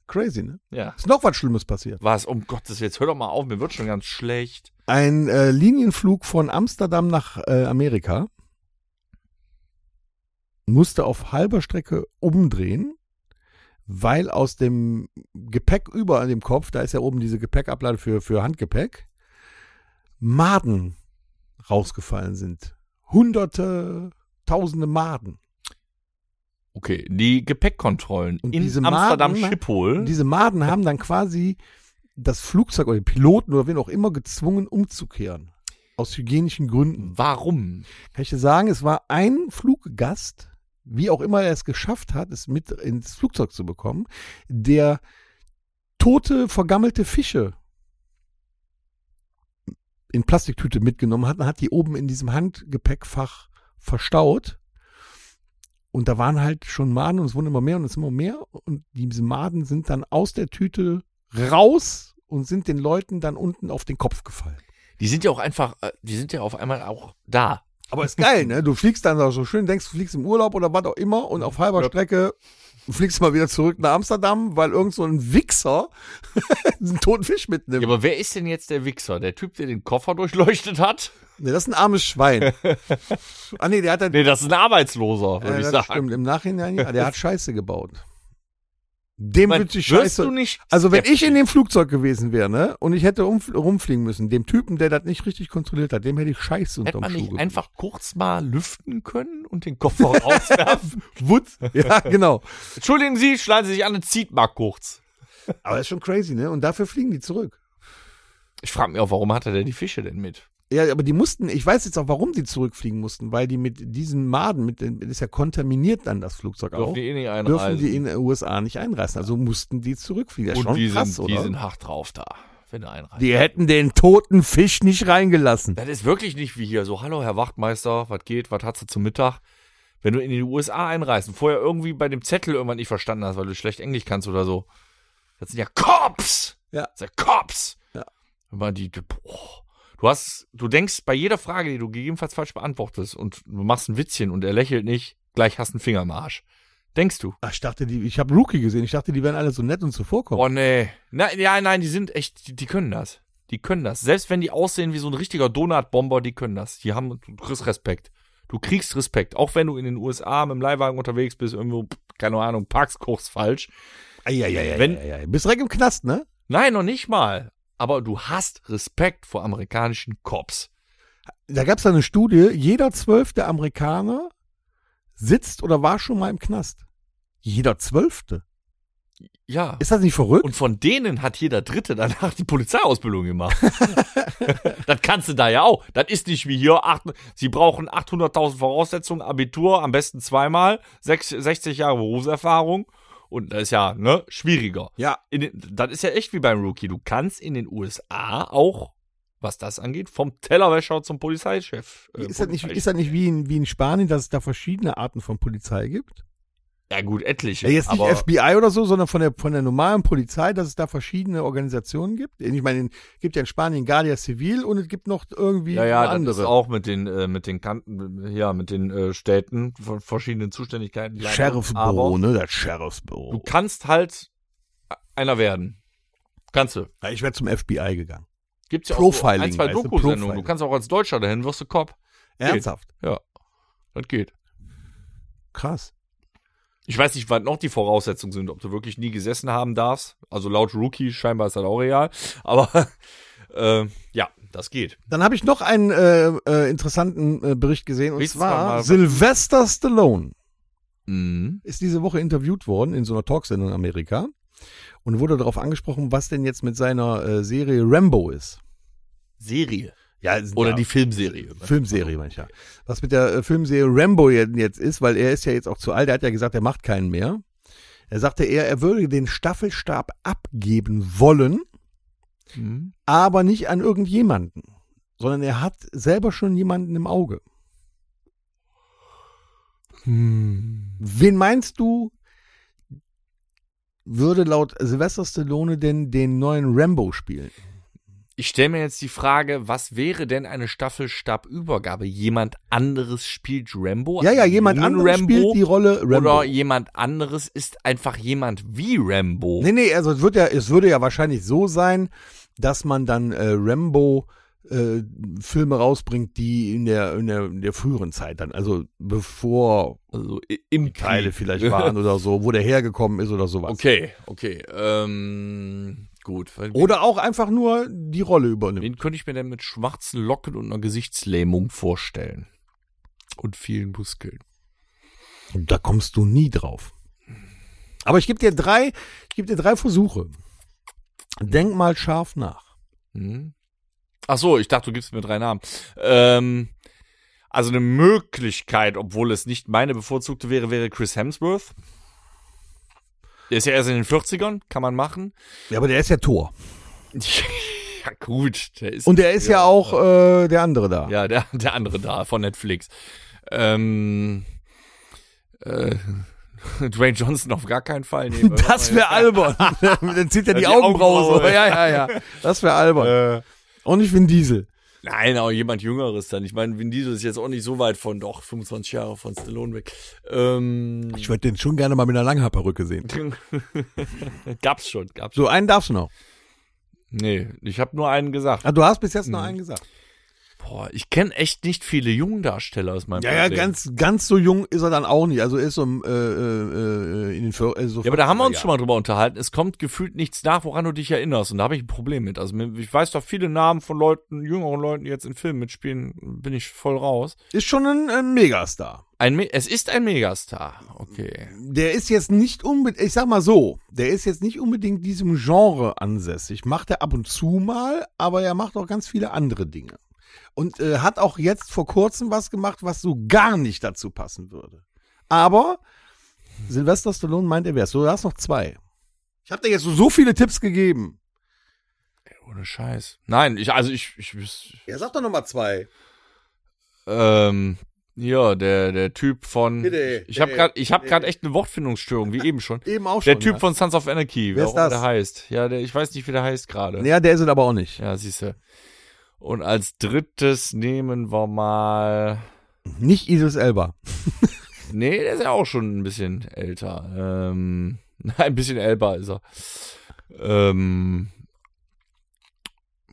Crazy, ne? ja, Ist noch was Schlimmes passiert. was, um Gottes Willen, jetzt hör doch mal auf, mir wird schon ganz schlecht. Ein äh, Linienflug von Amsterdam nach äh, Amerika musste auf halber Strecke umdrehen, weil aus dem Gepäck über an dem Kopf, da ist ja oben diese Gepäckablade für, für Handgepäck, Maden rausgefallen sind. Hunderte, tausende Maden. Okay, die Gepäckkontrollen Und in diese Amsterdam Maden- Schiphol. Diese Maden haben dann quasi das Flugzeug oder den Piloten oder wen auch immer gezwungen umzukehren. Aus hygienischen Gründen. Warum? Kann ich dir sagen, es war ein Fluggast, wie auch immer er es geschafft hat, es mit ins Flugzeug zu bekommen, der tote, vergammelte Fische in Plastiktüte mitgenommen hat und hat die oben in diesem Handgepäckfach verstaut. Und da waren halt schon Maden und es wurden immer mehr und es immer mehr. Und diese Maden sind dann aus der Tüte raus und sind den Leuten dann unten auf den Kopf gefallen. Die sind ja auch einfach, äh, die sind ja auf einmal auch da. Aber ist geil, ne? Du fliegst dann so schön, denkst, du fliegst im Urlaub oder was auch immer und auf halber. Strecke fliegst mal wieder zurück nach Amsterdam, weil irgend so ein Wichser [LAUGHS] einen toten Fisch mitnimmt. Ja, aber wer ist denn jetzt der Wichser? Der Typ, der den Koffer durchleuchtet hat? nee, das ist ein armes Schwein. [LAUGHS] ah nee, der hat dann, Nee, das ist ein Arbeitsloser, würde äh, ich sagen. stimmt, im Nachhinein, ja, der hat Scheiße gebaut. Dem wird wirst Scheiße. du nicht Also wenn ich in dem Flugzeug gewesen wäre, ne, und ich hätte um, rumfliegen müssen, dem Typen, der das nicht richtig kontrolliert hat, dem hätte ich Scheiße Hätte unterm man Schuh nicht einfach kurz mal lüften können und den Koffer rauswerfen? [LAUGHS] Wutz. Ja, [LAUGHS] genau. Entschuldigen Sie, schlagen Sie sich an und zieht mal kurz. Aber das ist schon crazy, ne? Und dafür fliegen die zurück. Ich frage mich auch, warum hat er denn die Fische denn mit? Ja, aber die mussten, ich weiß jetzt auch, warum die zurückfliegen mussten, weil die mit diesen Maden, mit den, das ist ja kontaminiert dann das Flugzeug auch, Dürfen die eh nicht dürfen einreisen. die in den USA nicht einreißen. Also mussten die zurückfliegen. Das ist und schon die, krass, sind, oder? die sind hart drauf da, wenn du einreist. die hätten den toten Fisch nicht reingelassen. Das ist wirklich nicht wie hier. So, hallo Herr Wachtmeister, was geht, was hast du zum Mittag? Wenn du in die USA einreist und vorher irgendwie bei dem Zettel irgendwann nicht verstanden hast, weil du schlecht Englisch kannst oder so. Das sind ja Cops! Ja. Das sind Cops! Ja. Immer die, die boah. Du hast, du denkst bei jeder Frage, die du gegebenenfalls falsch beantwortest und du machst ein Witzchen und er lächelt nicht, gleich hast du einen Finger im Arsch. Denkst du? Ach, ich dachte, die, ich habe Rookie gesehen. Ich dachte, die wären alle so nett und zuvorkommen. Oh nee. Na, ja, nein, die sind echt, die, die können das. Die können das. Selbst wenn die aussehen wie so ein richtiger Donutbomber, die können das. Die haben, du kriegst Respekt. Du kriegst Respekt. Auch wenn du in den USA mit dem Leihwagen unterwegs bist, irgendwo, keine Ahnung, parkst kurz falsch. Eieieiei, Wenn- eieiei. Bist direkt im Knast, ne? Nein, noch nicht mal. Aber du hast Respekt vor amerikanischen Cops. Da gab es eine Studie, jeder zwölfte Amerikaner sitzt oder war schon mal im Knast. Jeder zwölfte. Ja. Ist das nicht verrückt? Und von denen hat jeder Dritte danach die Polizeiausbildung gemacht. [LAUGHS] das kannst du da ja auch. Das ist nicht wie hier. Acht, sie brauchen 800.000 Voraussetzungen, Abitur, am besten zweimal, sechs, 60 Jahre Berufserfahrung. Und das ist ja, ne, schwieriger. ja, den, das ist ja echt wie beim Rookie. Du kannst in den USA auch, was das angeht, vom Tellerwäscher zum Polizeichef. äh, ist das nicht, ist das nicht wie in, wie in Spanien, dass es da verschiedene Arten von Polizei gibt? Ja gut, etliche. Ja, jetzt nicht FBI oder so, sondern von der, von der normalen Polizei, dass es da verschiedene Organisationen gibt. Ich meine, es gibt ja in Spanien Guardia Civil und es gibt noch irgendwie Ja, ja, andere. das ist auch mit den, äh, mit den Kanten, ja, mit den äh, Städten von verschiedenen Zuständigkeiten. Sheriffsbüro, ne? Das Sheriffsbüro. Du kannst halt einer werden. Kannst du. Ja, ich wäre zum FBI gegangen. Gibt's ja Profiling, auch ein, zwei Doku-Sendungen. Du kannst auch als Deutscher dahin, wirst du Cop. Ernsthaft? Ja, das geht. Krass. Ich weiß nicht, was noch die Voraussetzungen sind, ob du wirklich nie gesessen haben darfst. Also laut Rookie scheinbar ist das auch real. Aber [LAUGHS] äh, ja, das geht. Dann habe ich noch einen äh, äh, interessanten äh, Bericht gesehen und mal zwar Sylvester Stallone Mhm. ist diese Woche interviewt worden in so einer Talksendung in Amerika und wurde darauf angesprochen, was denn jetzt mit seiner äh, Serie Rambo ist. Serie. Ja, Oder ja, die Filmserie. Filmserie manchmal. Was mit der äh, Filmserie Rambo je- jetzt ist, weil er ist ja jetzt auch zu alt, er hat ja gesagt, er macht keinen mehr. Er sagte er, er würde den Staffelstab abgeben wollen, Mhm. aber nicht an irgendjemanden, sondern er hat selber schon jemanden im Auge. Wen meinst du, würde laut Sylvester Stallone denn den neuen Rambo spielen? Ich stelle mir jetzt die Frage, was wäre denn eine Staffelstabübergabe? Jemand anderes spielt Rambo? Ja, ja, jemand anderes spielt die Rolle Rambo. Oder jemand anderes ist einfach jemand wie Rambo. Nee, nee, also es wird ja, es würde ja wahrscheinlich so sein, dass man dann äh, Rambo äh, Filme rausbringt, die in der, in der in der früheren Zeit dann, also bevor Also im Teile vielleicht waren [LAUGHS] oder so, wo der hergekommen ist oder sowas. Okay, okay. Ähm, gut. Oder auch einfach nur die Rolle übernimmt. Wen könnte ich mir denn mit schwarzen Locken und einer Gesichtslähmung vorstellen? Und vielen Muskeln. Und da kommst du nie drauf. Aber ich gebe dir drei, ich gebe dir drei Versuche. Denk mal scharf nach. Hm? Ach so, ich dachte, du gibst mir drei Namen. Ähm, Also eine Möglichkeit, obwohl es nicht meine bevorzugte wäre, wäre Chris Hemsworth. Der ist ja erst in den 40ern, kann man machen. Ja, aber der ist ja Tor. [LAUGHS] ja, gut. Der ist Und der ist ja, auch äh, der andere da. Ja, der, der andere da von Netflix. Ähm, äh, [LAUGHS] Dwayne Johnson auf gar keinen Fall. Nee, [LAUGHS] Das wäre albern. Dann zieht er die, Die Augenbraue so. Augenbraue. Ja, ja, ja. Das wäre albern. Äh, Und ich bin Diesel. Nein, aber jemand Jüngeres dann. Ich meine, Vin Diesel ist jetzt auch nicht so weit von, doch, 25 Jahre von Stallone weg. Ähm, Ich würde den schon gerne mal mit einer Langhaarperücke sehen. [LAUGHS] gab's schon, gab's schon. So, einen darfst du noch. Nee, ich habe nur einen gesagt. Ah, du hast bis jetzt noch Mhm. einen gesagt. Boah, ich kenne echt nicht viele Jungdarsteller aus meinem Ja, ja, Problem. ganz, ganz so jung ist er dann auch nicht. Also er ist so im, äh, äh, äh, in den Vier- äh, so Ja, aber da haben wir uns 40er schon mal drüber unterhalten. Es kommt gefühlt nichts nach, woran du dich erinnerst. Und da habe ich ein Problem mit. Also ich weiß doch viele Namen von Leuten, jüngeren Leuten, die jetzt in Filmen mitspielen, bin ich voll raus. Ist schon ein, ein Megastar. Ein Me es ist ein Megastar. Okay. Der ist jetzt nicht unbedingt, ich sag mal so, der ist jetzt nicht unbedingt diesem Genre ansässig. Macht er ab und zu mal, aber er macht auch ganz viele andere Dinge. Und äh, hat auch jetzt vor kurzem was gemacht, was so gar nicht dazu passen würde. Aber Sylvester Stallone meint, er wär's. So, du hast noch zwei. Ich habe dir jetzt so, so viele Tipps gegeben. Ohne Scheiß. Nein, ich, also ich, ich, ich Ja, sag doch noch mal zwei. ähm, ja, der, der Typ von, Bitte, ich habe gerade, ich habe gerade echt eine Wortfindungsstörung, wie eben schon. [LAUGHS] Eben auch schon. Der Typ ja. von Sons of Anarchy, Wer ist auch immer das? der heißt. Ja, der, ich weiß nicht, wie der heißt gerade. Ja, der ist es aber auch nicht. Ja, siehst du. Und als drittes nehmen wir mal. Nicht Idris Elba. Nee, der ist ja auch schon ein bisschen älter. Ähm, [LAUGHS] ein bisschen älter ist er. Ähm,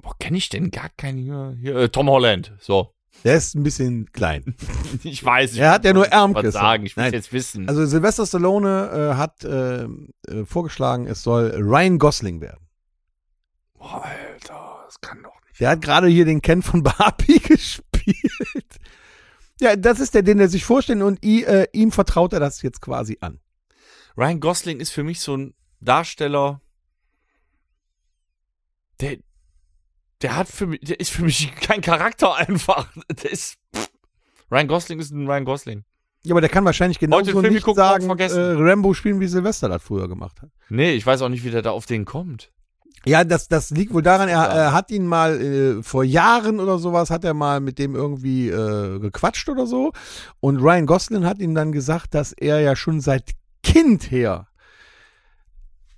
boah, kenne ich denn gar keinen hier? hier äh, Tom Holland. So. Der ist ein bisschen klein. [LAUGHS] Ich weiß. Ich Er hat ja nur was Ärmkiste. sagen. Ich will jetzt wissen. Also Sylvester Stallone äh, hat äh, äh, vorgeschlagen, es soll Ryan Gosling werden. boah, Alter, das kann doch nicht. Der hat gerade hier den Ken von Barbie [LAUGHS] gespielt. Ja, das ist der, den er sich vorstellt und i, äh, ihm vertraut er das jetzt quasi an. Ryan Gosling ist für mich so ein Darsteller, der, der hat für mich, der ist für mich kein Charakter einfach. [LAUGHS] Der ist, pff. Ryan Gosling ist ein Ryan Gosling. Ja, aber der kann wahrscheinlich Heute den Film nicht geguckt, sagen, äh. Rambo spielen, wie Sylvester das früher gemacht hat. Nee, ich weiß auch nicht, wie der da auf den kommt. Ja, das, das liegt wohl daran, er, Ja. er hat ihn mal äh, vor Jahren oder sowas, hat er mal mit dem irgendwie äh, gequatscht oder so. Und Ryan Gosling hat ihm dann gesagt, dass er ja schon seit Kind her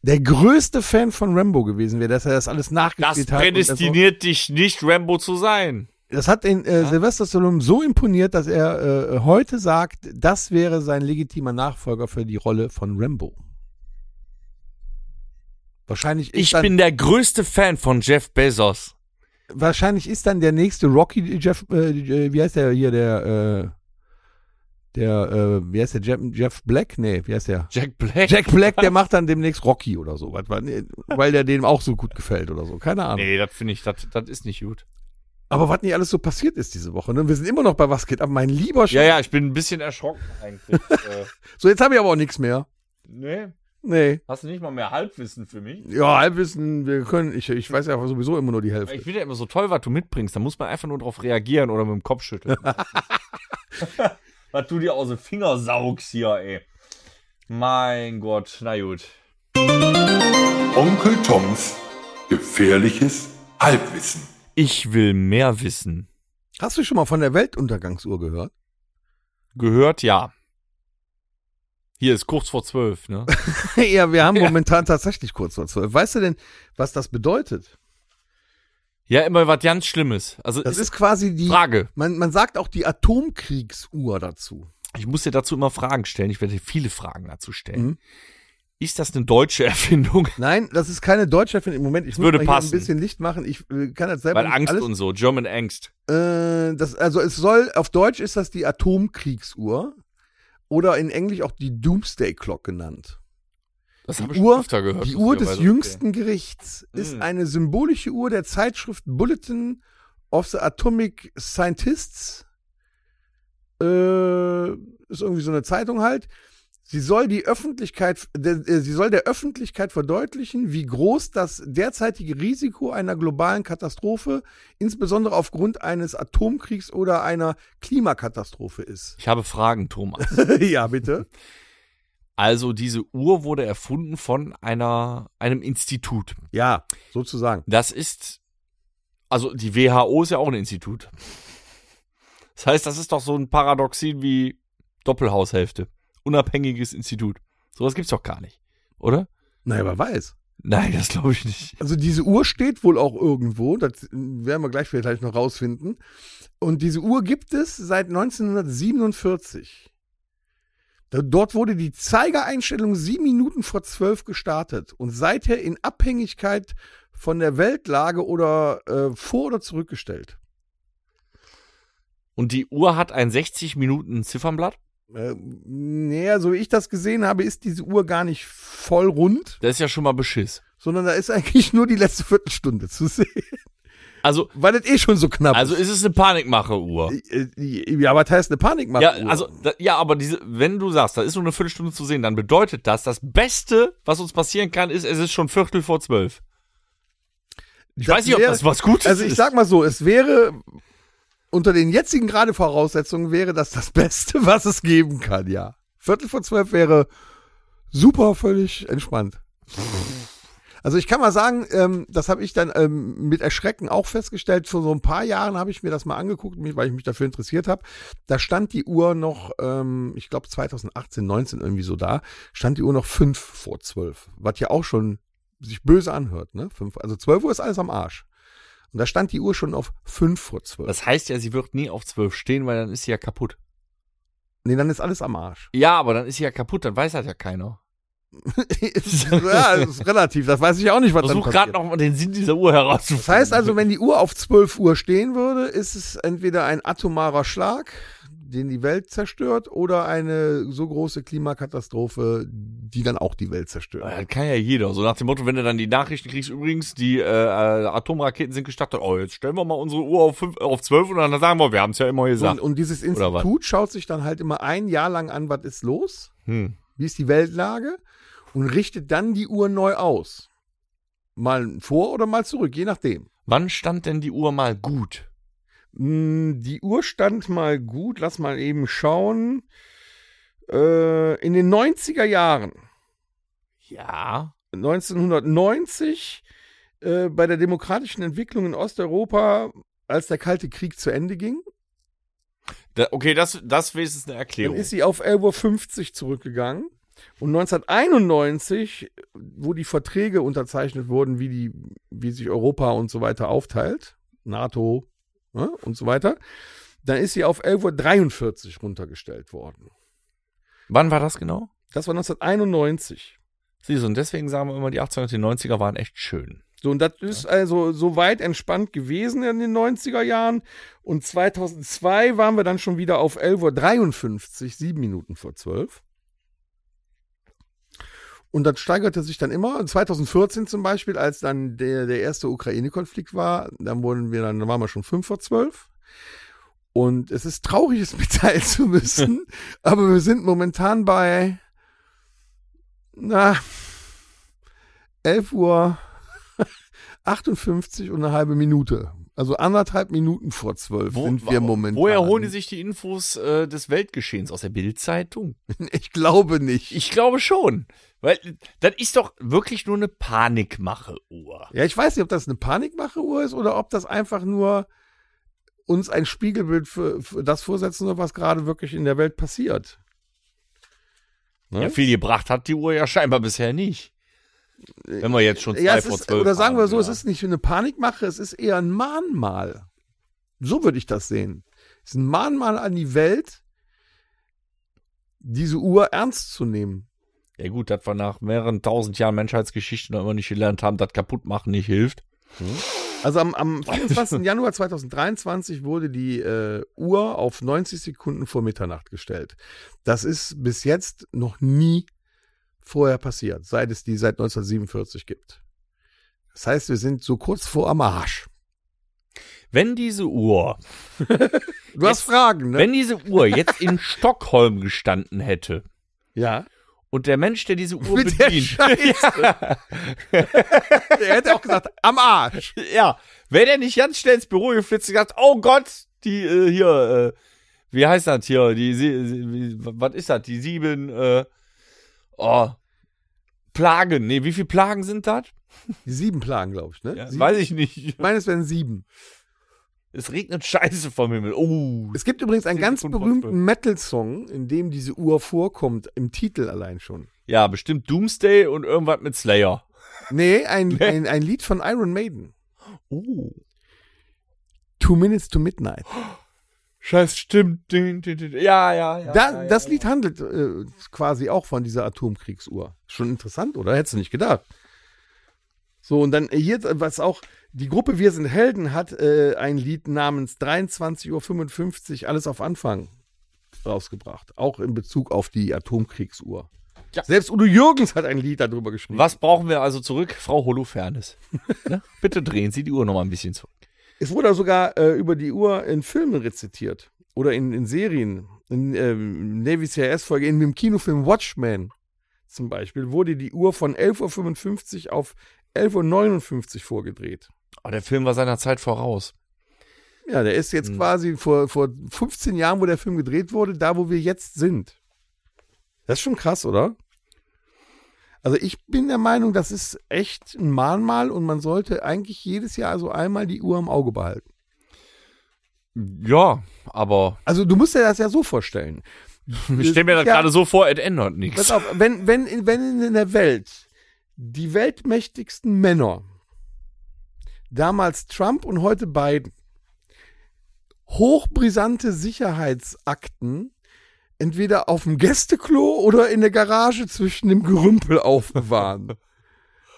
der größte Fan von Rambo gewesen wäre, dass er das alles Das nachgespielt hat. und prädestiniert dich nicht, Rambo zu sein. Das, das hat den äh, Sylvester Stallone so imponiert, dass er äh, heute sagt, das wäre sein legitimer Nachfolger für die Rolle von Rambo. Wahrscheinlich ist Ich dann, bin der größte Fan von Jeff Bezos. wahrscheinlich ist dann der nächste Rocky Jeff, äh, wie heißt der hier, der, äh, der, äh, wie heißt der, Jeff, Jeff Black? Nee, wie heißt der? Jack Black. Jack Black, der [LAUGHS] macht dann demnächst Rocky oder so, weil weil der dem auch so gut gefällt oder so, keine Ahnung. Nee, das finde ich, das, das ist nicht gut. Aber was nicht alles so passiert ist diese Woche, ne? Wir sind immer noch bei was geht ab, mein lieber Sch Ja, ja, ich bin ein bisschen erschrocken eigentlich. [LAUGHS] äh, So, jetzt habe ich aber auch nichts mehr. nee, Nee. hast du nicht mal mehr Halbwissen für mich? Ja, Halbwissen, wir können, ich, ich weiß ja sowieso immer nur die Hälfte. Ich finde ja immer so toll, was du mitbringst. Da muss man einfach nur drauf reagieren oder mit dem Kopf schütteln. [LAUGHS] [LAUGHS] was du dir aus den Finger saugst hier, ey. Mein Gott, na gut. Onkel Toms gefährliches Halbwissen. Ich will mehr wissen. Hast du schon mal von der Weltuntergangsuhr gehört? Gehört, ja. Hier ist kurz vor zwölf, ne? [LAUGHS] ja, wir haben momentan tatsächlich kurz vor zwölf. Weißt du denn, was das bedeutet? Ja, immer was ganz Schlimmes. Also, Das ist ist quasi die, Frage. man, man sagt auch die Atomkriegsuhr dazu. Ich muss dir dazu immer Fragen stellen. Ich werde dir viele Fragen dazu stellen. Mhm. Ist das eine deutsche Erfindung? [LAUGHS] Nein, das ist keine deutsche Erfindung. Im Moment, ich muss würde mal hier passen. ein bisschen Licht machen. Ich äh, kann das selber Weil Angst alles. und so, German Angst. Äh, das, also es soll, auf Deutsch ist das die Atomkriegsuhr. Oder in Englisch auch die Doomsday Clock genannt. Das Die Uhr- gehört. Die Uhr des lustigerweise. jüngsten Gerichts ist Mhm. eine symbolische Uhr der Zeitschrift Bulletin of the Atomic Scientists. Äh, ist irgendwie so eine Zeitung halt. Sie soll die Öffentlichkeit, äh, sie soll der Öffentlichkeit verdeutlichen, wie groß das derzeitige Risiko einer globalen Katastrophe, insbesondere aufgrund eines Atomkriegs oder einer Klimakatastrophe ist. Ich habe Fragen, Thomas. [LAUGHS] ja, bitte. Also diese Uhr wurde erfunden von einer, einem Institut. Ja, sozusagen. Das ist, also die WHO ist ja auch ein Institut. Das heißt, das ist doch so ein Paradoxin wie Doppelhaushälfte. Unabhängiges Institut. Sowas gibt's doch gar nicht, oder? Naja, wer weiß. Nein, das glaube ich nicht. Also diese Uhr steht wohl auch irgendwo, das werden wir gleich vielleicht noch rausfinden. Und diese Uhr gibt es seit 1947. Da- Dort wurde die Zeigereinstellung sieben Minuten vor zwölf gestartet und seither in Abhängigkeit von der Weltlage oder äh, vor- oder zurückgestellt. Und die Uhr hat ein 60 Minuten Ziffernblatt. Äh, naja, so wie ich das gesehen habe, ist diese Uhr gar nicht voll rund, Das ist ja schon mal Beschiss. sondern da ist eigentlich nur die letzte Viertelstunde zu sehen, Also, weil das eh schon so knapp also ist. ist es eine Panikmache-Uhr. Äh, Ja, aber das heißt eine Panikmache. Ja, also, da, ja, aber diese, wenn du sagst, da ist nur eine Viertelstunde zu sehen, dann bedeutet das, das Beste, was uns passieren kann, ist, es ist schon Viertel vor zwölf. Ich Das weiß nicht, ob das was Gutes Also ich ist. sag mal so, es wäre unter den jetzigen gerade Voraussetzungen wäre das das Beste, [LAUGHS] was es geben kann, ja. Viertel vor zwölf wäre super, völlig entspannt. Also ich kann mal sagen, ähm, das habe ich dann ähm, mit Erschrecken auch festgestellt. Vor so ein paar Jahren habe ich mir das mal angeguckt, weil ich mich dafür interessiert habe. Da stand die Uhr noch, ähm, ich glaube 2018, 19 irgendwie so da, stand die Uhr noch fünf vor zwölf, was ja auch schon sich böse anhört. Ne? Fünf, also 12 Uhr ist alles am Arsch. Und da stand die Uhr schon auf fünf vor zwölf. Das heißt ja, sie wird nie auf zwölf stehen, weil dann ist sie ja kaputt. Nee, dann ist alles am Arsch. Ja, aber dann ist sie ja kaputt, dann weiß das ja keiner. [LAUGHS] ja, das ist relativ. Das weiß ich auch nicht, was dann Versuch passiert. gerade noch mal den Sinn dieser Uhr herauszufinden. Das heißt also, wenn die Uhr auf 12 Uhr stehen würde, ist es entweder ein atomarer Schlag, den die Welt zerstört, oder eine so große Klimakatastrophe, die dann auch die Welt zerstört. Das kann ja jeder. So nach dem Motto, wenn du dann die Nachrichten kriegst, übrigens, die äh, Atomraketen sind gestartet, oh, jetzt stellen wir mal unsere Uhr auf, fünf, auf 12 und dann sagen wir, wir haben es ja immer gesagt. Und, und dieses? Institut schaut sich dann halt immer ein Jahr lang an, was ist los, Hm. wie ist die Weltlage und richtet dann die Uhr neu aus. Mal vor oder mal zurück, je nachdem. Wann stand denn die Uhr mal gut? Mm, Die Uhr stand mal gut, lass mal eben schauen. Äh, in den 90er Jahren, Ja. 1990, äh, bei der demokratischen Entwicklung in Osteuropa, als der Kalte Krieg zu Ende ging, Da, okay, das, das ist eine dann Erklärung. ist sie auf 11.50 Uhr zurückgegangen. Und 1991, wo die Verträge unterzeichnet wurden, wie, die, wie sich Europa und so weiter NATO ne, und so weiter, dann ist sie auf 11.43 Uhr runtergestellt worden. Wann war das genau? Das war 1991. Siehst du, und deswegen sagen wir immer, die 80er und die 90er waren echt schön. So, und das ist also so weit entspannt gewesen in den 90er Jahren. Und 2002 waren wir dann schon wieder auf 11.53 Uhr, sieben Minuten vor zwölf. Und das steigerte sich dann immer. Und 2014 zum Beispiel, als dann der, der erste Ukraine-Konflikt war, dann wurden wir dann, dann waren wir schon fünf vor zwölf. Und es ist traurig, es [LAUGHS] mitteilen zu müssen, [LAUGHS] aber wir sind momentan bei, na, 11 Uhr 58 und eine halbe Minute. Also anderthalb Minuten vor zwölf sind wir momentan. Woher holen die sich die Infos äh, des Weltgeschehens? Aus der Bildzeitung? [LAUGHS] Ich glaube nicht. Ich glaube schon. Weil das ist doch wirklich nur eine Panikmache-Uhr. ja, ich weiß nicht, ob das eine Panikmache-Uhr ist oder ob das einfach nur uns ein Spiegelbild für, für das vorsetzen soll, was gerade wirklich in der Welt passiert. Ne? Ja, viel gebracht hat die Uhr ja scheinbar bisher nicht. Wenn wir jetzt schon zwei Ja, es vor ist, zwölf oder sagen wir so, ja. es ist nicht eine Panikmache, es ist eher ein Mahnmal. So würde ich das sehen. Es ist ein Mahnmal an die Welt, diese Uhr ernst zu nehmen. Ja gut, dass wir nach mehreren tausend Jahren Menschheitsgeschichte noch immer nicht gelernt haben, dass kaputtmachen nicht hilft. Also am, am 24. [LAUGHS] Januar 2023 wurde die äh, Uhr auf 90 Sekunden vor Mitternacht gestellt. Das ist bis jetzt noch nie vorher passiert, seit es die seit 1947 gibt. Das heißt, wir sind so kurz vor am Arsch. Wenn diese Uhr, [LAUGHS] Du hast Fragen, ne? wenn diese Uhr jetzt in Stockholm gestanden hätte ja. Und der Mensch, der diese Uhr Mit der bedient, Scheiße. [LAUGHS] er hätte auch gesagt, am Arsch. ja, wäre der nicht ganz schnell ins Büro geflitzt und gesagt, oh Gott, die äh, hier, äh, wie heißt das hier, die, sie, was ist das, die sieben, äh, oh, Plagen, nee, wie viele Plagen sind das? Sieben Plagen, glaube ich, ne? Ja, sieben? weiß ich nicht. Ich meine, es wären sieben. Es regnet Scheiße vom Himmel. Oh. Es gibt übrigens einen ganz berühmten. Metal-Song, in dem diese Uhr vorkommt, im Titel allein schon. Ja, bestimmt Doomsday und irgendwas mit Slayer. Nee, ein, ein, ein Lied von Iron Maiden. Oh. Two Minutes to Midnight. [GASPS] Scheiß, stimmt. Ja, ja, ja. Da, ja, ja, das ja. Lied handelt äh, quasi auch von dieser Atomkriegsuhr. Schon interessant, oder? Hättest du nicht gedacht. So, und dann hier, was auch, die Gruppe Wir sind Helden hat äh, ein Lied namens 23.55 Uhr, alles auf Anfang rausgebracht. Auch in Bezug auf die Atomkriegsuhr. Ja. Selbst Udo Jürgens hat ein Lied darüber geschrieben. Was brauchen wir also zurück? Frau Holofernes. [LAUGHS] ne? Bitte drehen Sie die Uhr noch mal ein bisschen zurück. Es wurde sogar äh, über die Uhr in Filmen rezitiert. Oder in, in Serien. In ähm, Navy CRS-Folge, in dem Kinofilm Watchmen zum Beispiel, wurde die Uhr von 11.55 Uhr auf 11.59 Uhr vorgedreht. Oh, der Film war seiner Zeit voraus. Ja, der ist jetzt quasi vor, vor 15 Jahren, wo der Film gedreht wurde, da, wo wir jetzt sind. Das ist schon krass, oder? Also ich bin der Meinung, das ist echt ein Mahnmal und man sollte eigentlich jedes Jahr also einmal die Uhr im Auge behalten. Ja, aber Also du musst dir das ja so vorstellen. [LAUGHS] ich stelle mir das Ja. gerade so vor, es ändert nichts. Pass auf, wenn, wenn, wenn in der Welt die weltmächtigsten Männer, damals Trump und heute Biden, hochbrisante Sicherheitsakten entweder auf dem Gästeklo oder in der Garage zwischen dem Gerümpel aufbewahren.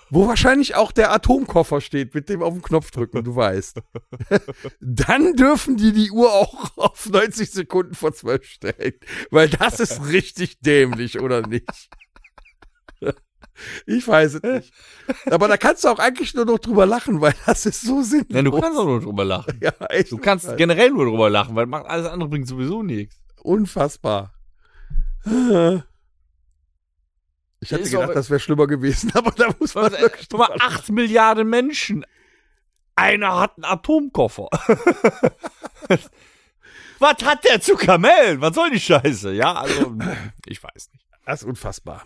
Wo wahrscheinlich auch der Atomkoffer steht, mit dem auf den Knopf drücken, du weißt. [LAUGHS] Dann dürfen die die Uhr auch auf 90 Sekunden vor 12 stellen. Weil das ist richtig dämlich, oder nicht? Ich weiß es nicht. Aber da kannst du auch eigentlich nur noch drüber lachen, weil das ist so sinnlos. Nein, du kannst auch nur drüber lachen. ja, echt. Du kannst generell nur drüber lachen, weil alles andere bringt sowieso nichts. Unfassbar. Ich hatte gedacht, das wäre schlimmer gewesen, [LAUGHS] aber da muss man wirklich Guck mal, drüber lachen. acht Milliarden Menschen. Einer hat einen Atomkoffer. [LAUGHS] Was hat der zu Kamellen? Was soll die Scheiße? Ja, also, [LAUGHS] ich weiß nicht. Das ist unfassbar.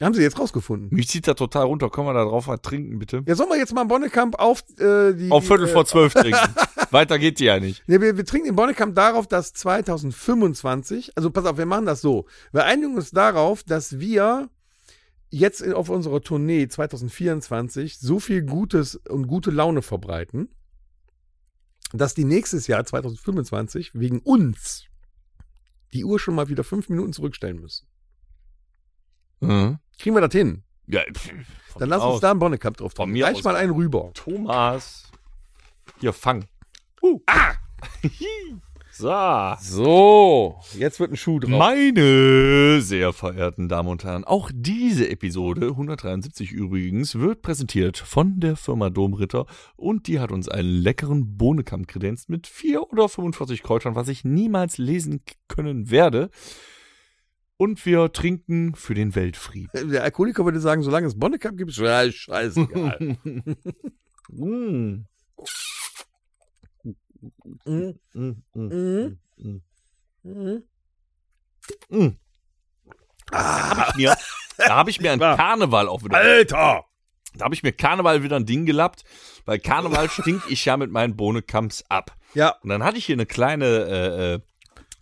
Haben sie jetzt rausgefunden. Mich zieht da total runter. Können wir da drauf was trinken, bitte? Ja, sollen wir jetzt mal in Bonnekamp auf äh, die. Auf Viertel äh, vor zwölf [LAUGHS] trinken. Weiter geht die ja nicht. Nee, wir, wir trinken in Bonnekamp darauf, dass 2025, also pass auf, wir machen das so. Wir einigen uns darauf, dass wir jetzt auf unserer Tournee 2024 so viel Gutes und gute Laune verbreiten, dass die nächstes Jahr 2025 wegen uns die Uhr schon mal wieder fünf Minuten zurückstellen müssen. Mhm. Kriegen wir das hin? Ja, pff, von Dann lass uns aus. da einen Bonnekamp drauf Von trinken. mir Gleich aus. mal einen rüber. Thomas. Hier, fang. Uh. Ah! [LAUGHS] so. So, jetzt wird ein Schuh drauf. Meine sehr verehrten Damen und Herren, auch diese Episode 173 übrigens wird präsentiert von der Firma Domritter und die hat uns einen leckeren Bohnekamp kredenzt mit 4 oder 45 Kräutern, was ich niemals lesen können werde. Und wir trinken für den Weltfrieden. Der Alkoholiker würde sagen, solange es Bonnekamp gibt, ist ja, scheißegal. Mm. Mm, mm, mm. Ah, Mir, da habe ich mir ein [LAUGHS] Karneval auch wieder. Alter! Da habe ich mir Karneval wieder ein Ding gelappt, weil Karneval [LAUGHS] stink ich ja mit meinen Bohnekamps ab. Ja, Und dann hatte ich hier eine kleine äh, äh,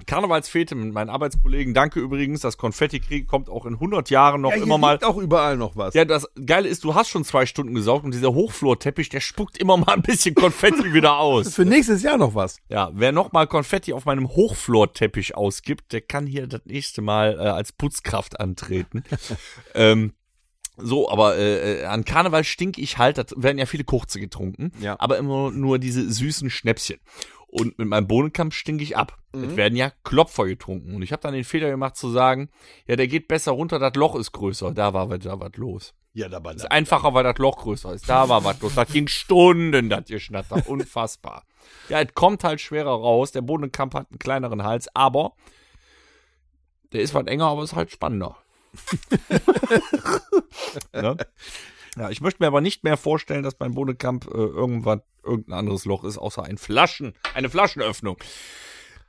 Karnevalsfete mit meinen Arbeitskollegen. Danke übrigens, das Konfettikrieg kommt auch in 100 Jahren noch ja immer mal. auch überall noch was. Ja, das Geile ist, du hast schon zwei Stunden gesaugt und dieser Hochflorteppich, der spuckt immer mal ein bisschen Konfetti [LAUGHS] wieder aus. Für nächstes Jahr noch was. Ja, wer noch mal Konfetti auf meinem Hochflorteppich ausgibt, der kann hier das nächste Mal äh, als Putzkraft antreten. [LAUGHS] ähm, so, aber äh, äh, an Karneval stink ich halt, da werden ja viele Kurze getrunken, Ja. aber immer nur diese süßen Schnäpschen. Und mit meinem Bohnenkampf stink ich ab. Mhm. Es werden ja Klopfer getrunken. Und ich habe dann den Fehler gemacht zu sagen, ja, der geht besser runter, das Loch ist größer. Da war da was los. Ja, da war Das ist einfacher, weil das Loch größer ist. Da war was los. Das ging Stunden, das Geschnatter. Unfassbar. Ja, es kommt halt schwerer raus. Der Bodenkampf hat einen kleineren Hals, aber der ist was enger, aber ist halt spannender. [LAUGHS] ne? Ja, ich möchte mir aber nicht mehr vorstellen, dass beim Bodekamp äh, irgendwas, irgendein anderes Loch ist, außer ein Flaschen, eine Flaschenöffnung.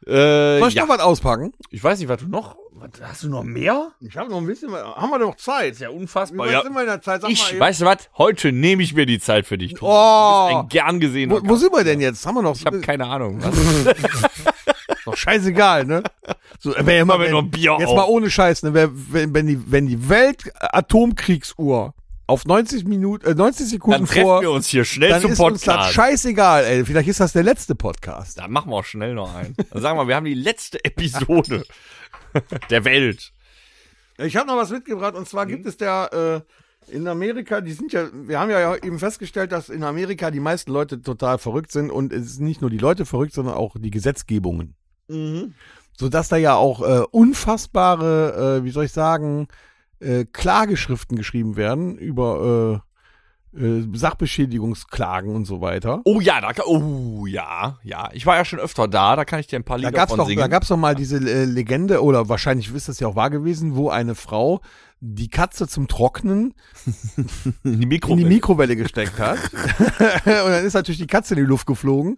Äh, Soll ich ja. noch was auspacken? Ich weiß nicht, was du noch. Was, hast du noch mehr? Ich habe noch ein bisschen, haben wir noch Zeit? Ja, Wie unfassbar. weit Ja. sind wir in der Zeit? Sag Ich, weißt du was? Heute nehme ich mir die Zeit für dich. Tobi. Oh. Du bist ein gern gesehener Wo, wo sind wir denn jetzt? Haben wir noch? Ich habe keine Ahnung. Was? [LAUGHS] doch scheißegal, ne? So, wär ja mal, wir wenn, Bier jetzt auf. mal ohne Scheiß, ne? Wär, wenn, wenn die, wenn die Welt-Atomkriegsuhr auf 90 Minuten, äh, 90 Sekunden Dann treffen vor, wir uns hier schnell dann zum ist uns das Podcast. scheißegal, ey. Vielleicht ist das der letzte Podcast. Da machen wir auch schnell noch einen. Dann sagen wir, wir haben die letzte Episode [LAUGHS] der Welt. Ich habe noch was mitgebracht und zwar gibt es der äh, in Amerika, die sind ja, wir haben ja eben festgestellt, dass in Amerika die meisten Leute total verrückt sind und es ist nicht nur die Leute verrückt, sondern auch die Gesetzgebungen. Sodass da ja auch äh, unfassbare, äh, wie soll ich sagen, äh, Klageschriften geschrieben werden über äh, äh, Sachbeschädigungsklagen und so weiter. Oh ja, da oh ja, ja. Ich war ja schon öfter da, da kann ich dir ein paar Da Lieder gab's von doch, singen. da gab's doch mal diese äh, Legende, oder wahrscheinlich ist das ja auch wahr gewesen, wo eine Frau die Katze zum Trocknen in die in die Mikrowelle. Gesteckt hat. [LAUGHS] und dann ist natürlich die Katze in die Luft geflogen.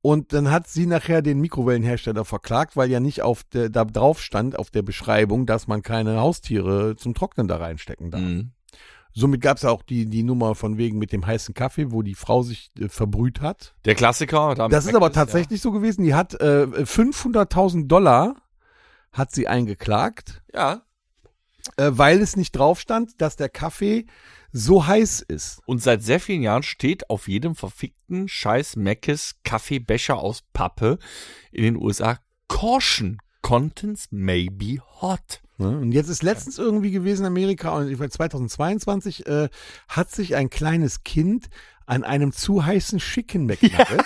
Und dann hat sie nachher den Mikrowellenhersteller verklagt, weil ja nicht auf der, da drauf stand, auf der Beschreibung, dass man keine Haustiere zum Trocknen da reinstecken darf. Mhm. Somit gab es auch die, die Nummer von wegen mit dem heißen Kaffee, wo die Frau sich äh, verbrüht hat. Der Klassiker. Das ist aber Breakfast, tatsächlich so gewesen. Die hat äh, 500.000 Dollar hat sie eingeklagt, Ja. Äh, weil es nicht drauf stand, dass der Kaffee so heiß ist. Und seit sehr vielen Jahren steht auf jedem verfickten scheiß Meckes Kaffeebecher aus Pappe in den USA Caution. Contents may be hot. Ne? Und jetzt ist letztens irgendwie gewesen in Amerika, und ich weiß 2022, äh, hat sich ein kleines Kind an einem zu heißen Chicken McNugget.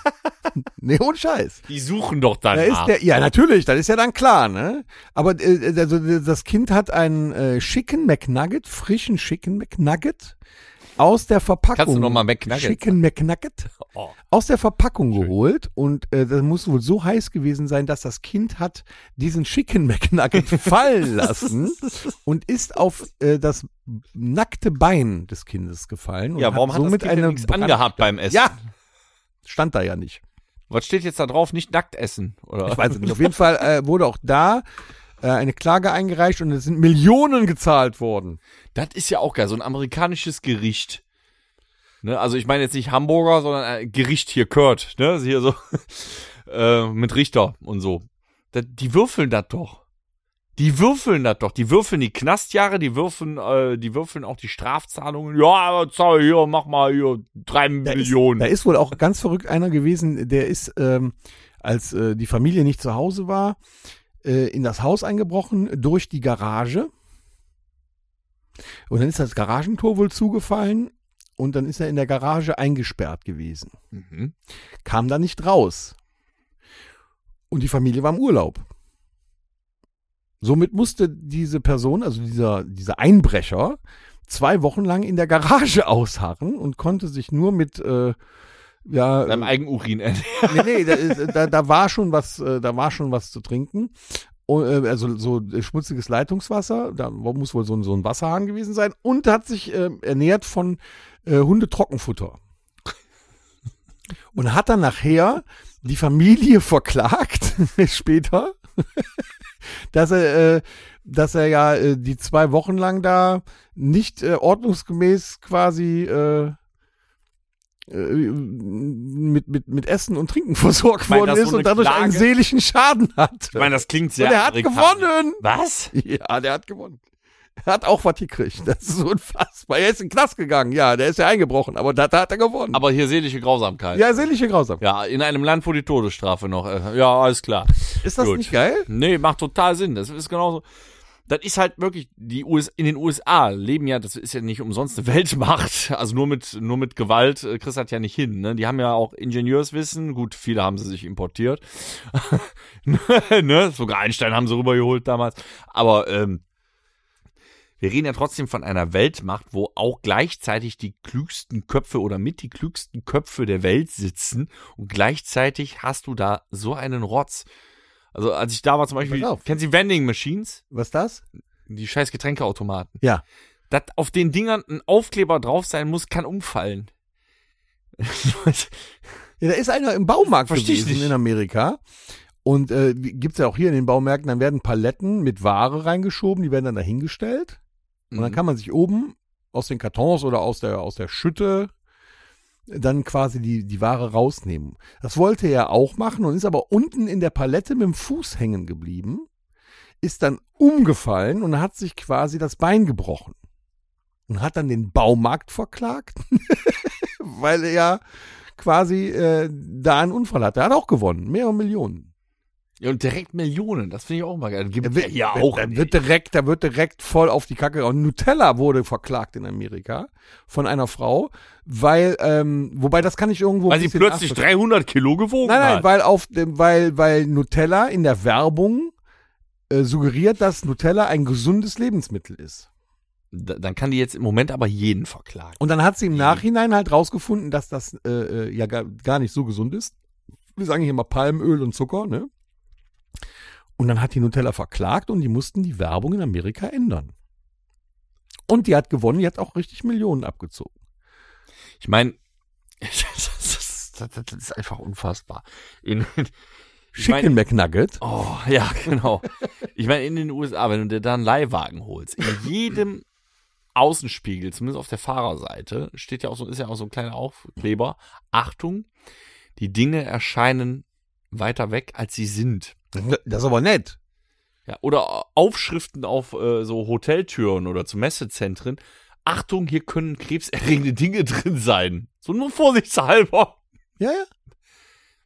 [LAUGHS] nee, ohne Scheiß. Die suchen doch Da danach. ist der, ja, natürlich, das ist ja dann klar, ne? Aber äh, also, das Kind hat einen äh, Chicken McNugget, frischen Chicken McNugget aus der Verpackung. Kannst du noch mal McNugget Chicken McNugget [LAUGHS] Oh. aus der Verpackung geholt und äh, das muss wohl so heiß gewesen sein, dass das Kind hat diesen Chicken [LAUGHS] McNugget fallen [LAUGHS] lassen und ist auf äh, das nackte Bein des Kindes gefallen. Und Ja, warum hat das somit Kind denn eine nichts Brand- angehabt beim Essen? Ja, stand da ja nicht. Was steht jetzt da drauf? Nicht nackt essen, oder? Ich weiß es nicht. Auf jeden Fall äh, wurde auch da äh, eine Klage eingereicht und es sind Millionen gezahlt worden. Das ist ja auch geil, so ein amerikanisches Gericht. Ne? Also ich meine jetzt nicht Hamburger, sondern ein Gericht hier Kurt, ne? Also Hier so [LAUGHS] äh, mit Richter und so. Das, die würfeln das doch. Die würfeln das doch. Die würfeln die Knastjahre, die würfeln, äh, die würfeln auch die Strafzahlungen. Ja, aber zahl hier, mach mal hier drei Da Millionen. Ist, da ist wohl auch ganz verrückt einer gewesen, der ist, ähm, als äh, die Familie nicht zu Hause war, äh, in das Haus eingebrochen durch die Garage. Und dann ist das Garagentor wohl zugefallen und dann ist er in der Garage eingesperrt gewesen. mhm. Kam da nicht raus. Und die Familie war im Urlaub. Somit musste diese Person, also dieser, dieser Einbrecher, zwei Wochen lang in der Garage [LAUGHS] ausharren und konnte sich nur mit äh, ja, Seinem Eigenurin ernähren. nee, nee, da, da, da war schon was, äh, da war schon was zu trinken. Und, äh, also so äh, schmutziges Leitungswasser, da muss wohl so, ein- so ein Wasserhahn gewesen sein und hat sich äh, ernährt von äh, Hundetrockenfutter. Und hat dann nachher die Familie verklagt, [LAUGHS] später, dass er, äh, dass er ja äh, die zwei Wochen lang da nicht äh, ordnungsgemäß quasi äh, äh, mit, mit, mit Essen und Trinken [LAUGHS] versorgt meine, worden ist so und dadurch einen Klage. seelischen Schaden hat. Ich meine, das klingt sehr und er hat gewonnen. Was? Ja, der hat gewonnen. Er hat auch was gekriegt. Das ist unfassbar. Er ist in den Knast gegangen. Ja, der ist ja eingebrochen, aber da, da hat er gewonnen. Aber hier seelische Grausamkeit. ja, seelische Grausam. Ja, in einem Land, wo die Todesstrafe noch. Äh, ja, alles klar. Ist das Gut. nicht geil? Nee, macht total Sinn. Das ist genauso. Das ist halt wirklich, die US, in den USA leben ja, das ist ja nicht umsonst eine [LAUGHS] Weltmacht. Also nur mit, nur mit Gewalt äh, kriegst du das ja nicht hin. Ne? Die haben ja auch Ingenieurswissen. Gut, viele haben sie sich importiert. [LAUGHS] ne? Sogar Einstein haben sie rübergeholt damals. Aber ähm, wir reden ja trotzdem von einer Weltmacht, wo auch gleichzeitig die klügsten Köpfe oder mit die klügsten Köpfe der Welt sitzen und gleichzeitig hast du da so einen Rotz. Also als ich da war zum Beispiel, kennen Sie Vending Machines? Was ist das? die scheiß Getränkeautomaten. Ja. Dass auf den Dingern ein Aufkleber drauf sein muss, kann umfallen. [LAUGHS] Ja, da ist einer im Baumarkt Versteh gewesen nicht. in Amerika. Und äh, gibt's ja auch hier in den Baumärkten, dann werden Paletten mit Ware reingeschoben, die werden dann dahingestellt. Und dann Mhm. kann man sich oben aus den Kartons oder aus der, aus der Schütte dann quasi die, die Ware rausnehmen. Das wollte er auch machen und ist aber unten in der Palette mit dem Fuß hängen geblieben, ist dann umgefallen und hat sich quasi das Bein gebrochen. Und hat dann den Baumarkt verklagt, [LAUGHS] weil er quasi äh, da einen Unfall hatte. Er hat auch gewonnen, mehrere Millionen. Ja, und direkt Millionen, das finde ich auch mal geil. Gibt Da wird, ja auch. da wird direkt, da wird direkt voll auf die Kacke. Und Nutella wurde verklagt in Amerika von einer Frau, weil, ähm, wobei das kann ich irgendwo. weil sie plötzlich nachvollziehen. 300 Kilo gewogen Nein, nein, hat. weil auf dem, weil, weil Nutella in der Werbung äh, suggeriert, dass Nutella ein gesundes Lebensmittel ist. Da- Dann kann die jetzt im Moment aber jeden verklagen. Und dann hat sie im Nachhinein halt rausgefunden, dass das äh, äh, ja gar, gar nicht so gesund ist. Wir sagen hier immer Palmöl und Zucker, ne? Und dann hat die Nutella verklagt und die mussten die Werbung in Amerika ändern. Und die hat gewonnen, die hat auch richtig Millionen abgezogen. Ich meine, [LAUGHS] das, das, das ist einfach unfassbar. In, ich mein- Chicken McNugget. Oh, ja, genau. Ich meine, in den USA, wenn du dir da einen Leihwagen holst, in jedem Außenspiegel, zumindest auf der Fahrerseite, steht ja auch so, ist ja auch so ein kleiner Aufkleber. Achtung, die Dinge erscheinen weiter weg, als sie sind. Das ist aber nett. Ja, oder Aufschriften auf äh, so Hoteltüren oder zu Messezentren. Achtung, hier können krebserregende Dinge [LAUGHS] drin sein. So nur vorsichtshalber. Ja, ja.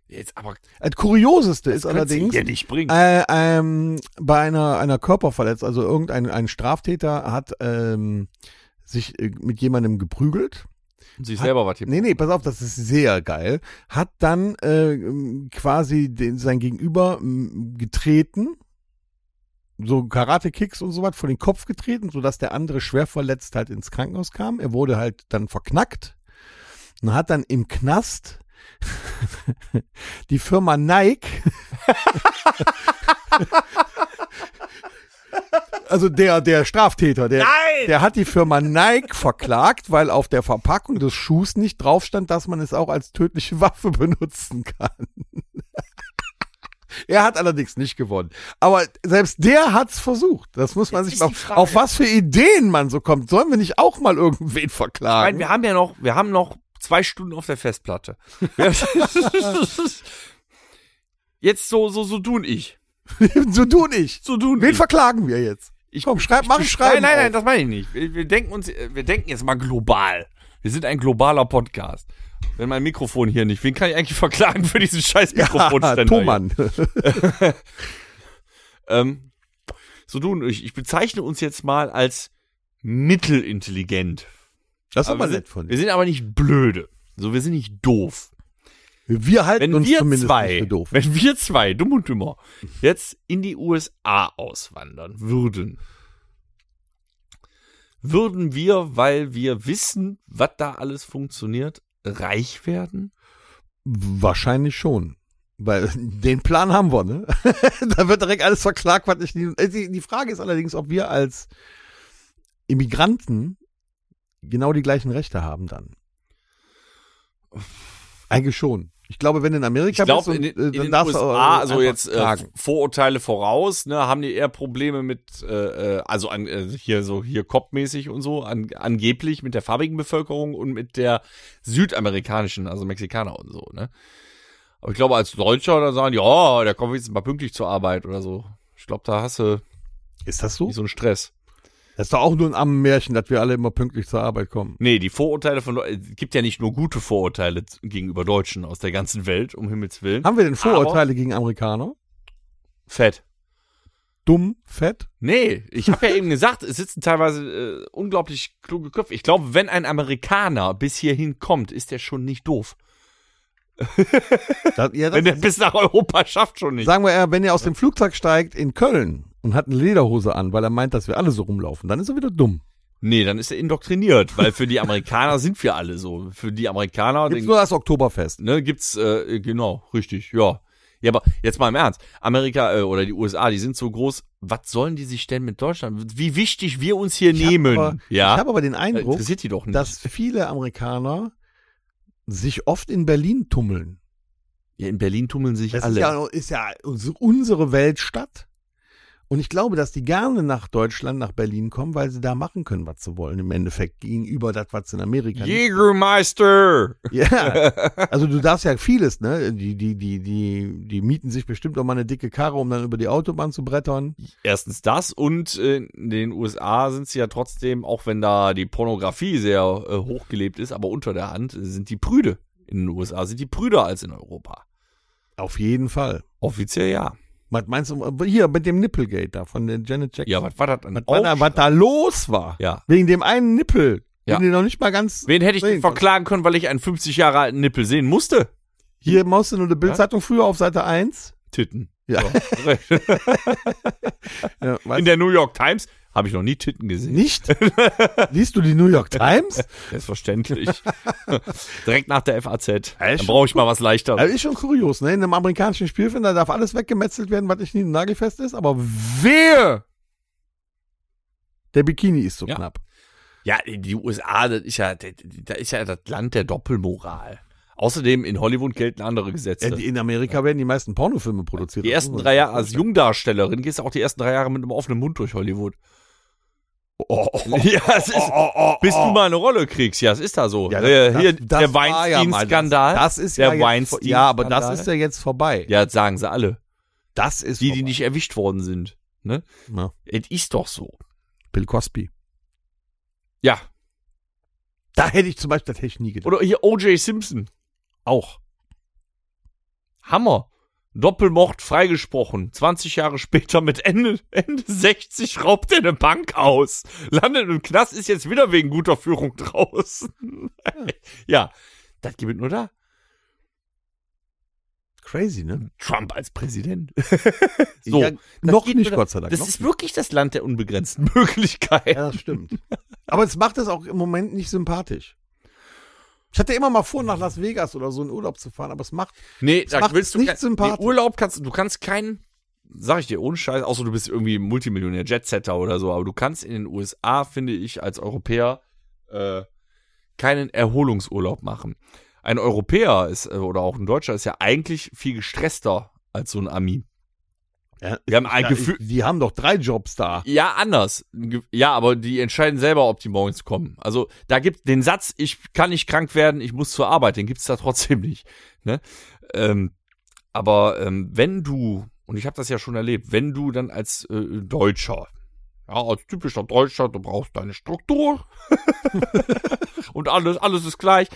Jetzt aber Das Kurioseste ist könnt's allerdings, hier nicht bringen. Äh, ähm, bei einer, einer Körperverletzung, also irgendein ein Straftäter hat ähm, sich äh, mit jemandem geprügelt. Und sich selber was hier. Nee, nee, pass auf, das ist sehr geil. Hat dann äh, quasi den, sein Gegenüber ähm, getreten, so Karate-Kicks und so was vor den Kopf getreten, sodass der andere schwer verletzt halt ins Krankenhaus kam. Er wurde halt dann verknackt und hat dann im Knast [LAUGHS] die Firma Nike [LAUGHS] [LAUGHS] Also der, der Straftäter, der, Nein! der hat die Firma Nike verklagt, weil auf der Verpackung des Schuhs nicht drauf stand, dass man es auch als tödliche Waffe benutzen kann. er hat allerdings nicht gewonnen. Aber selbst der hat's versucht. Das muss man Jetzt sich mal, auf was für Ideen man so kommt. Sollen wir nicht auch mal irgendwen Nein, verklagen? wir haben ja noch, wir haben noch zwei Stunden auf der Festplatte. [LAUGHS] Jetzt so, so, so und ich. so und ich. So und Wen ich. verklagen wir jetzt? Ich, Komm, schreib, mach ein Schreiben. Nein, nein, nein, das meine ich nicht. Wir, wir denken uns, wir denken jetzt mal global. Wir sind ein globaler Podcast. Wenn mein Mikrofon hier nicht, wen kann ich eigentlich verklagen für diesen scheiß ja, Mikrofonständer? hier? Thomann. [LAUGHS] Ähm, so du und ich. Ich bezeichne uns jetzt mal als mittelintelligent. Das ist Aber aber wir, nett von wir dir. sind aber nicht blöde. So, wir sind nicht doof. Wir halten Wenn uns wir zumindest zwei, für doof. wenn wir zwei, dumm und dümmer, jetzt in die USA auswandern würden, würden wir, weil wir wissen, was da alles funktioniert, reich werden? Wahrscheinlich schon. Weil [LAUGHS] den Plan haben wir, ne? [LAUGHS] da wird direkt alles verklagt, was ich. Äh, Die, die Frage ist allerdings, ob wir als Immigranten genau die gleichen Rechte haben dann. Eigentlich schon. Ich glaube, wenn du in Amerika Ich glaube, bist, in, und, den- äh, in dann den darfst du USA, äh, also jetzt äh. Vorurteile voraus, ne, haben die eher Probleme mit, äh, äh, also an, äh, hier so hier kopfmäßig und so, an, angeblich mit der farbigen Bevölkerung und mit der südamerikanischen, also Mexikaner und so, ne. Aber ich glaube, als Deutscher, da sagen die, oh, der kommt jetzt mal pünktlich zur Arbeit oder so. Ich glaube, da hast du Ist das so? nicht so einen Stress. Das ist doch auch nur ein Ammenmärchen, dass wir alle immer pünktlich zur Arbeit kommen. Nee, die Vorurteile von Leu- es gibt ja nicht nur gute Vorurteile gegenüber Deutschen aus der ganzen Welt, um Himmels Willen. Haben wir denn Vorurteile gegen Amerikaner? Fett. Dumm, fett? Nee, ich habe ja eben gesagt, es sitzen teilweise äh, unglaublich kluge Köpfe. Ich glaube, wenn ein Amerikaner bis hierhin kommt, ist der schon nicht doof. Das, ja, [LAUGHS] das Wenn der bis nach Europa schafft, schon nicht. Sagen wir eher, wenn er aus dem Flugzeug steigt in Köln und hat eine Lederhose an, weil er meint, dass wir alle so rumlaufen, dann ist er wieder dumm. Nee, dann ist er indoktriniert, weil für die Amerikaner sind wir alle so. Für die Amerikaner Gibt's den, nur das Oktoberfest. ne, gibt's, äh, genau, richtig, ja. Ja, aber jetzt mal im Ernst. Amerika äh, oder die USA, die sind so groß. Was sollen die sich denn mit Deutschland? Wie wichtig wir uns hier Ich hab nehmen? aber, ja. Ich habe aber den Äh, Eindruck, nicht. dass viele Amerikaner sich oft in Berlin tummeln. ja, in Berlin tummeln sich Das alle. ist ja, ist ja unsere Weltstadt. Und ich glaube, dass die gerne nach Deutschland, nach Berlin kommen, weil sie da machen können, was sie wollen. Im Endeffekt gegenüber das, was in Amerika Jägermeister! Ja, [LAUGHS] also du darfst ja vieles, ne? Die, die, die, die, die mieten sich bestimmt auch mal eine dicke Karre, um dann über die Autobahn zu brettern. Erstens das und äh, in den USA sind sie ja trotzdem, auch wenn da die Pornografie sehr äh, hochgelebt ist, aber unter der Hand sind die Prüde. In den USA sind die Prüder als in Europa. Auf jeden Fall. Offiziell ja. Was meinst du, hier mit dem Nipplegate da von der Janet Jackson? Ja, was war das denn? was, da, was da los war? Ja. Wegen dem einen Nippel, Ja. den noch nicht mal ganz Wen hätte ich denn verklagen können, weil ich einen 50 Jahre alten Nippel sehen musste? Hier maust du nur eine Bildzeitung früher auf Seite 1. Titten. Ja. So. [LAUGHS] [LAUGHS] Ja, In der New York Times habe ich noch nie Titten gesehen. Nicht? [LAUGHS] Liest du die New York Times? Selbstverständlich. [LAUGHS] Direkt nach der FAZ. Dann brauche ich mal was leichteres. Das ist schon kurios, ne? In einem amerikanischen Spielfilm, da darf alles weggemetzelt werden, was nicht nagelfest ist, aber wer? Der Bikini ist so Ja. knapp. Ja, die USA, das ist ja, da ist ja das Land der Doppelmoral. Außerdem in Hollywood gelten andere Gesetze. Die, in Amerika werden die meisten Pornofilme produziert. die ersten drei Jahre als Jungdarstellerin gehst du auch die ersten drei Jahre mit einem offenen Mund durch Hollywood. Oh, oh, [LAUGHS] Ja, es ist, bis du mal eine Rolle kriegst. Ja, es ist da so. Ja, das- hier das der war ja Weinstein-Skandal. Das, das ist der ja Weinstein Ja, aber das ist ja jetzt vorbei. Ja, das sagen sie alle. Das ist Die, die vorbei. nicht erwischt worden sind. Ne? Ja. Es ist doch so. Bill Cosby. Ja. Da hätte ich zum Beispiel, das hätte ich nie gedacht. Oder hier O.J. Simpson. auch. Hammer. Doppelmord freigesprochen. 20 Jahre später mit Ende, Ende 60 raubt er eine Bank aus. Landet im Knast, ist jetzt wieder wegen guter Führung draußen. [LAUGHS] ja, das gibt es nur da. Crazy, ne? Trump als Präsident. [LAUGHS] so. Ja, das noch nicht. Gott sei Dank. Das ist wirklich das Land der unbegrenzten [LAUGHS] Möglichkeiten. Ja, das stimmt. Aber es macht es auch im Moment nicht sympathisch. Ich hatte immer mal vor, nach Las Vegas oder so in Urlaub zu fahren, aber es macht. Nee, da macht willst es du nicht sympathisch. Urlaub kannst du kannst keinen, sag ich dir, ohne Scheiß, außer du bist irgendwie Multimillionär, Jetsetter oder so, aber du kannst in den USA, finde ich, als Europäer äh, keinen Erholungsurlaub machen. Ein Europäer ist, äh, oder auch ein Deutscher ist ja eigentlich viel gestresster als so ein Ami. Ja, Wir haben ein ja, Gefühl. Die haben doch drei Jobs da. Ja, anders. Ja, aber die entscheiden selber, ob die morgens kommen. Also da gibt den Satz, ich kann nicht krank werden, ich muss zur Arbeit, den gibt's da [LAUGHS] trotzdem nicht. Ne? Ähm, aber ähm, wenn du, und ich habe das ja schon erlebt, wenn du dann als äh, Deutscher, ja, als typischer Deutscher, du brauchst deine Struktur [LAUGHS] und alles, alles ist gleich.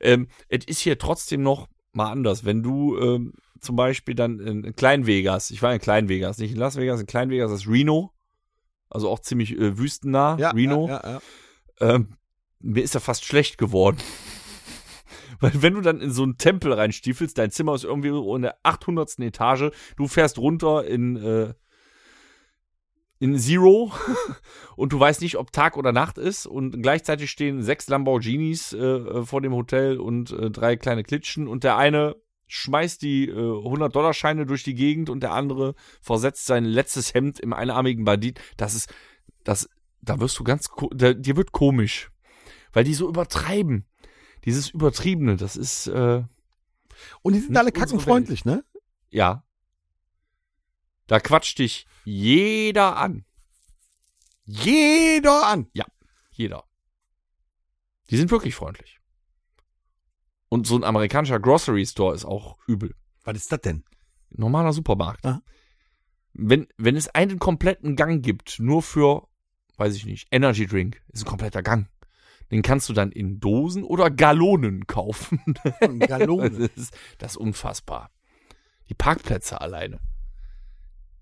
Ähm, es ist hier trotzdem noch mal anders. Wenn du ähm, zum Beispiel dann in Klein Vegas, ich war in Klein Vegas, nicht in Las Vegas, in Klein Vegas, ist Reno, also auch ziemlich äh, wüstennah, Ja, Reno. Ja, ja. Ähm, mir ist ja fast schlecht geworden. [LAUGHS] Weil wenn du dann in so einen Tempel reinstiefelst, dein Zimmer ist irgendwie in der 800. Etage, du fährst runter in, äh, in Zero [LAUGHS] und du weißt nicht, ob Tag oder Nacht ist und gleichzeitig stehen sechs Lamborghinis äh, vor dem Hotel und äh, drei kleine Klitschen und der eine schmeißt die äh, 100-Dollar-Scheine durch die Gegend und der andere versetzt sein letztes Hemd im einarmigen Bandit. Das ist, das, da wirst du ganz, da, dir wird komisch, weil die so übertreiben. Dieses Übertriebene, das ist, äh, Und die sind alle kackenfreundlich, ne? ja. Da quatscht dich jeder an. Jeder an. Jeder. Die sind wirklich freundlich. Und so ein amerikanischer Grocery Store ist auch übel. Was ist das denn? Normaler Supermarkt. Aha. Wenn, wenn es einen kompletten Gang gibt, nur für, weiß ich nicht, Energy Drink, ist ein kompletter Gang. Den kannst du dann in Dosen oder Gallonen kaufen. [LAUGHS] Gallone. Das ist, das ist unfassbar. Die Parkplätze alleine.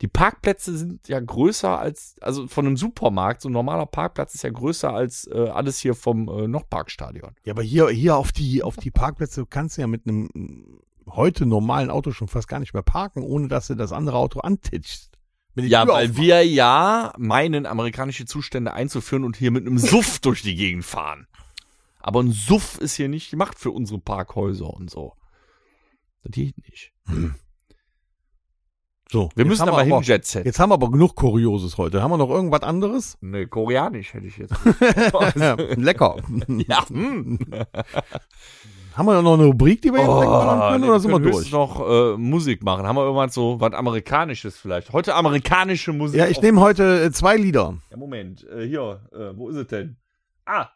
Die Parkplätze sind ja größer als, also von einem Supermarkt, so ein normaler Parkplatz ist ja größer als äh, alles hier vom äh, Nochparkstadion. Ja, aber hier, hier auf die, auf die Parkplätze kannst du ja mit einem mm, heute normalen Auto schon fast gar nicht mehr parken, ohne dass du das andere Auto antitschst. Ja, weil aufmacht. wir ja meinen, amerikanische Zustände einzuführen und hier mit einem Suff [LAUGHS] durch die Gegend fahren. Aber ein Suff ist hier nicht gemacht für unsere Parkhäuser und so. Das geht nicht. So, Wir jetzt müssen haben aber hin, aber, Jet Set. Jetzt haben wir aber genug Kurioses heute. Haben wir noch irgendwas anderes? Nee, koreanisch hätte ich jetzt. [LAUGHS] Lecker. [LAUGHS] ja, hm. [LAUGHS] Haben wir noch eine Rubrik, die wir jetzt Oh, wegballern können, nee, oder sind wir können durch? noch äh, Musik machen. Haben wir irgendwas so was Amerikanisches vielleicht? Heute amerikanische Musik. Ja, ich auf- nehme heute äh, zwei Lieder. Ja, Moment, äh, hier, äh, wo ist es denn? Ah,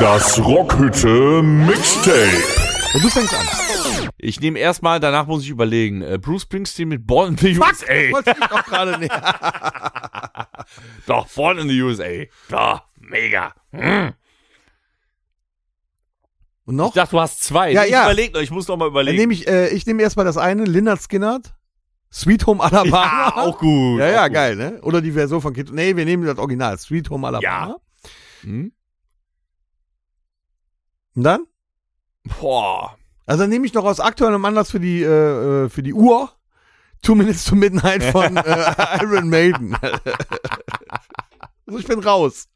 Das Rockhütte Mixtape. Und du fängst an. ich nehme erstmal, danach muss ich überlegen. Äh, Bruce Springsteen mit Born in the USA. Wollte ich doch gerade nicht. [LAUGHS] Doch, Born in the USA. Ja, mega. Hm. Und noch? Ich dachte, du hast zwei. Ja, ich ja. noch, ich muss noch mal Dann überlegen. nehme ich, äh, ich nehme erstmal das eine, Lynyrd Skynyrd. Sweet Home Alabama. ja, auch gut. Ja, ja, gut. geil, ne? Oder die Version von Kid. Nee, wir nehmen das Original. Sweet Home Alabama. Hm? Und dann? Boah. Also dann nehme ich noch aus aktuellem Anlass für die, äh, äh, für die Uhr. Two Minutes to Midnight von [LAUGHS] äh, Iron Maiden. also ich bin raus.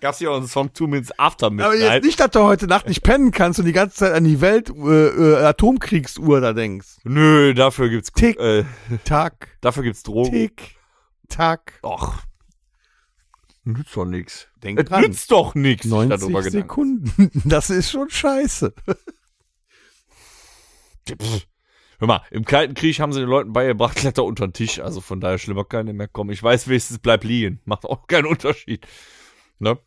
Gab's hier auch einen Song Two Minutes After Aber Midnight? jetzt nicht, dass du heute Nacht nicht pennen kannst und die ganze Zeit an die Welt äh, äh, Atomkriegsuhr da denkst. Nö, dafür gibt's Tick. Äh, Tack, dafür gibt's Drogen. tick, tack. Och. Nützt doch nix. Denk Es dran. nützt doch nix. sich 90 darüber Gedanken Sekunden. [LAUGHS] Das ist schon scheiße. Pff. Hör mal, im Kalten Krieg haben sie den Leuten beigebracht, [LAUGHS] kletter unter den Tisch. Also von daher schlimmer kann nicht mehr kommen. Ich weiß wenigstens, bleib liegen. Macht auch [LAUGHS] keinen Unterschied. Ne?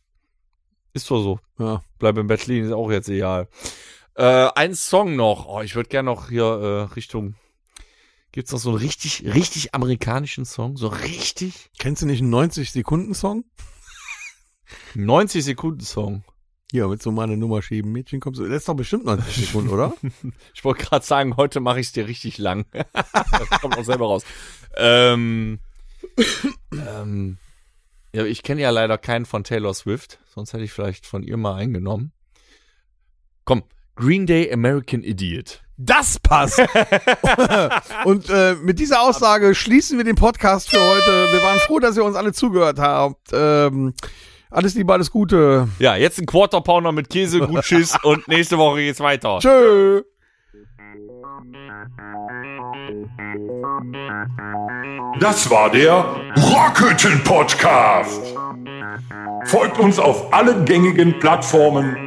Ist doch so. Ja. Bleib im Bett liegen, ist auch jetzt egal. Äh, ein Song noch. Oh, ich würde gerne noch hier äh, Richtung. Gibt's noch so einen richtig, richtig amerikanischen Song? So richtig? Kennst du nicht einen 90-Sekunden-Song? 90 Sekunden Song. Hier, mit so mal eine Nummer schieben. Mädchen kommst du. Das ist doch bestimmt 90 Sekunden, oder? [LAUGHS] Ich wollte gerade sagen, heute mache ich es dir richtig lang. [LAUGHS] das kommt auch selber raus. Ähm, ähm, ja, ich kenne ja leider keinen von Taylor Swift, sonst hätte ich vielleicht von ihr mal eingenommen. Komm, Green Day American Idiot. Das passt. [LAUGHS] Und äh, mit dieser Aussage schließen wir den Podcast für heute. Wir waren froh, dass ihr uns alle zugehört habt. Ähm, alles Liebe, alles Gute. Ja, jetzt ein Quarter Pounder mit Käse, gut Schiss [LAUGHS] und nächste Woche geht's weiter. Tschö. Das war der Rockhütten Podcast. Folgt uns auf allen gängigen Plattformen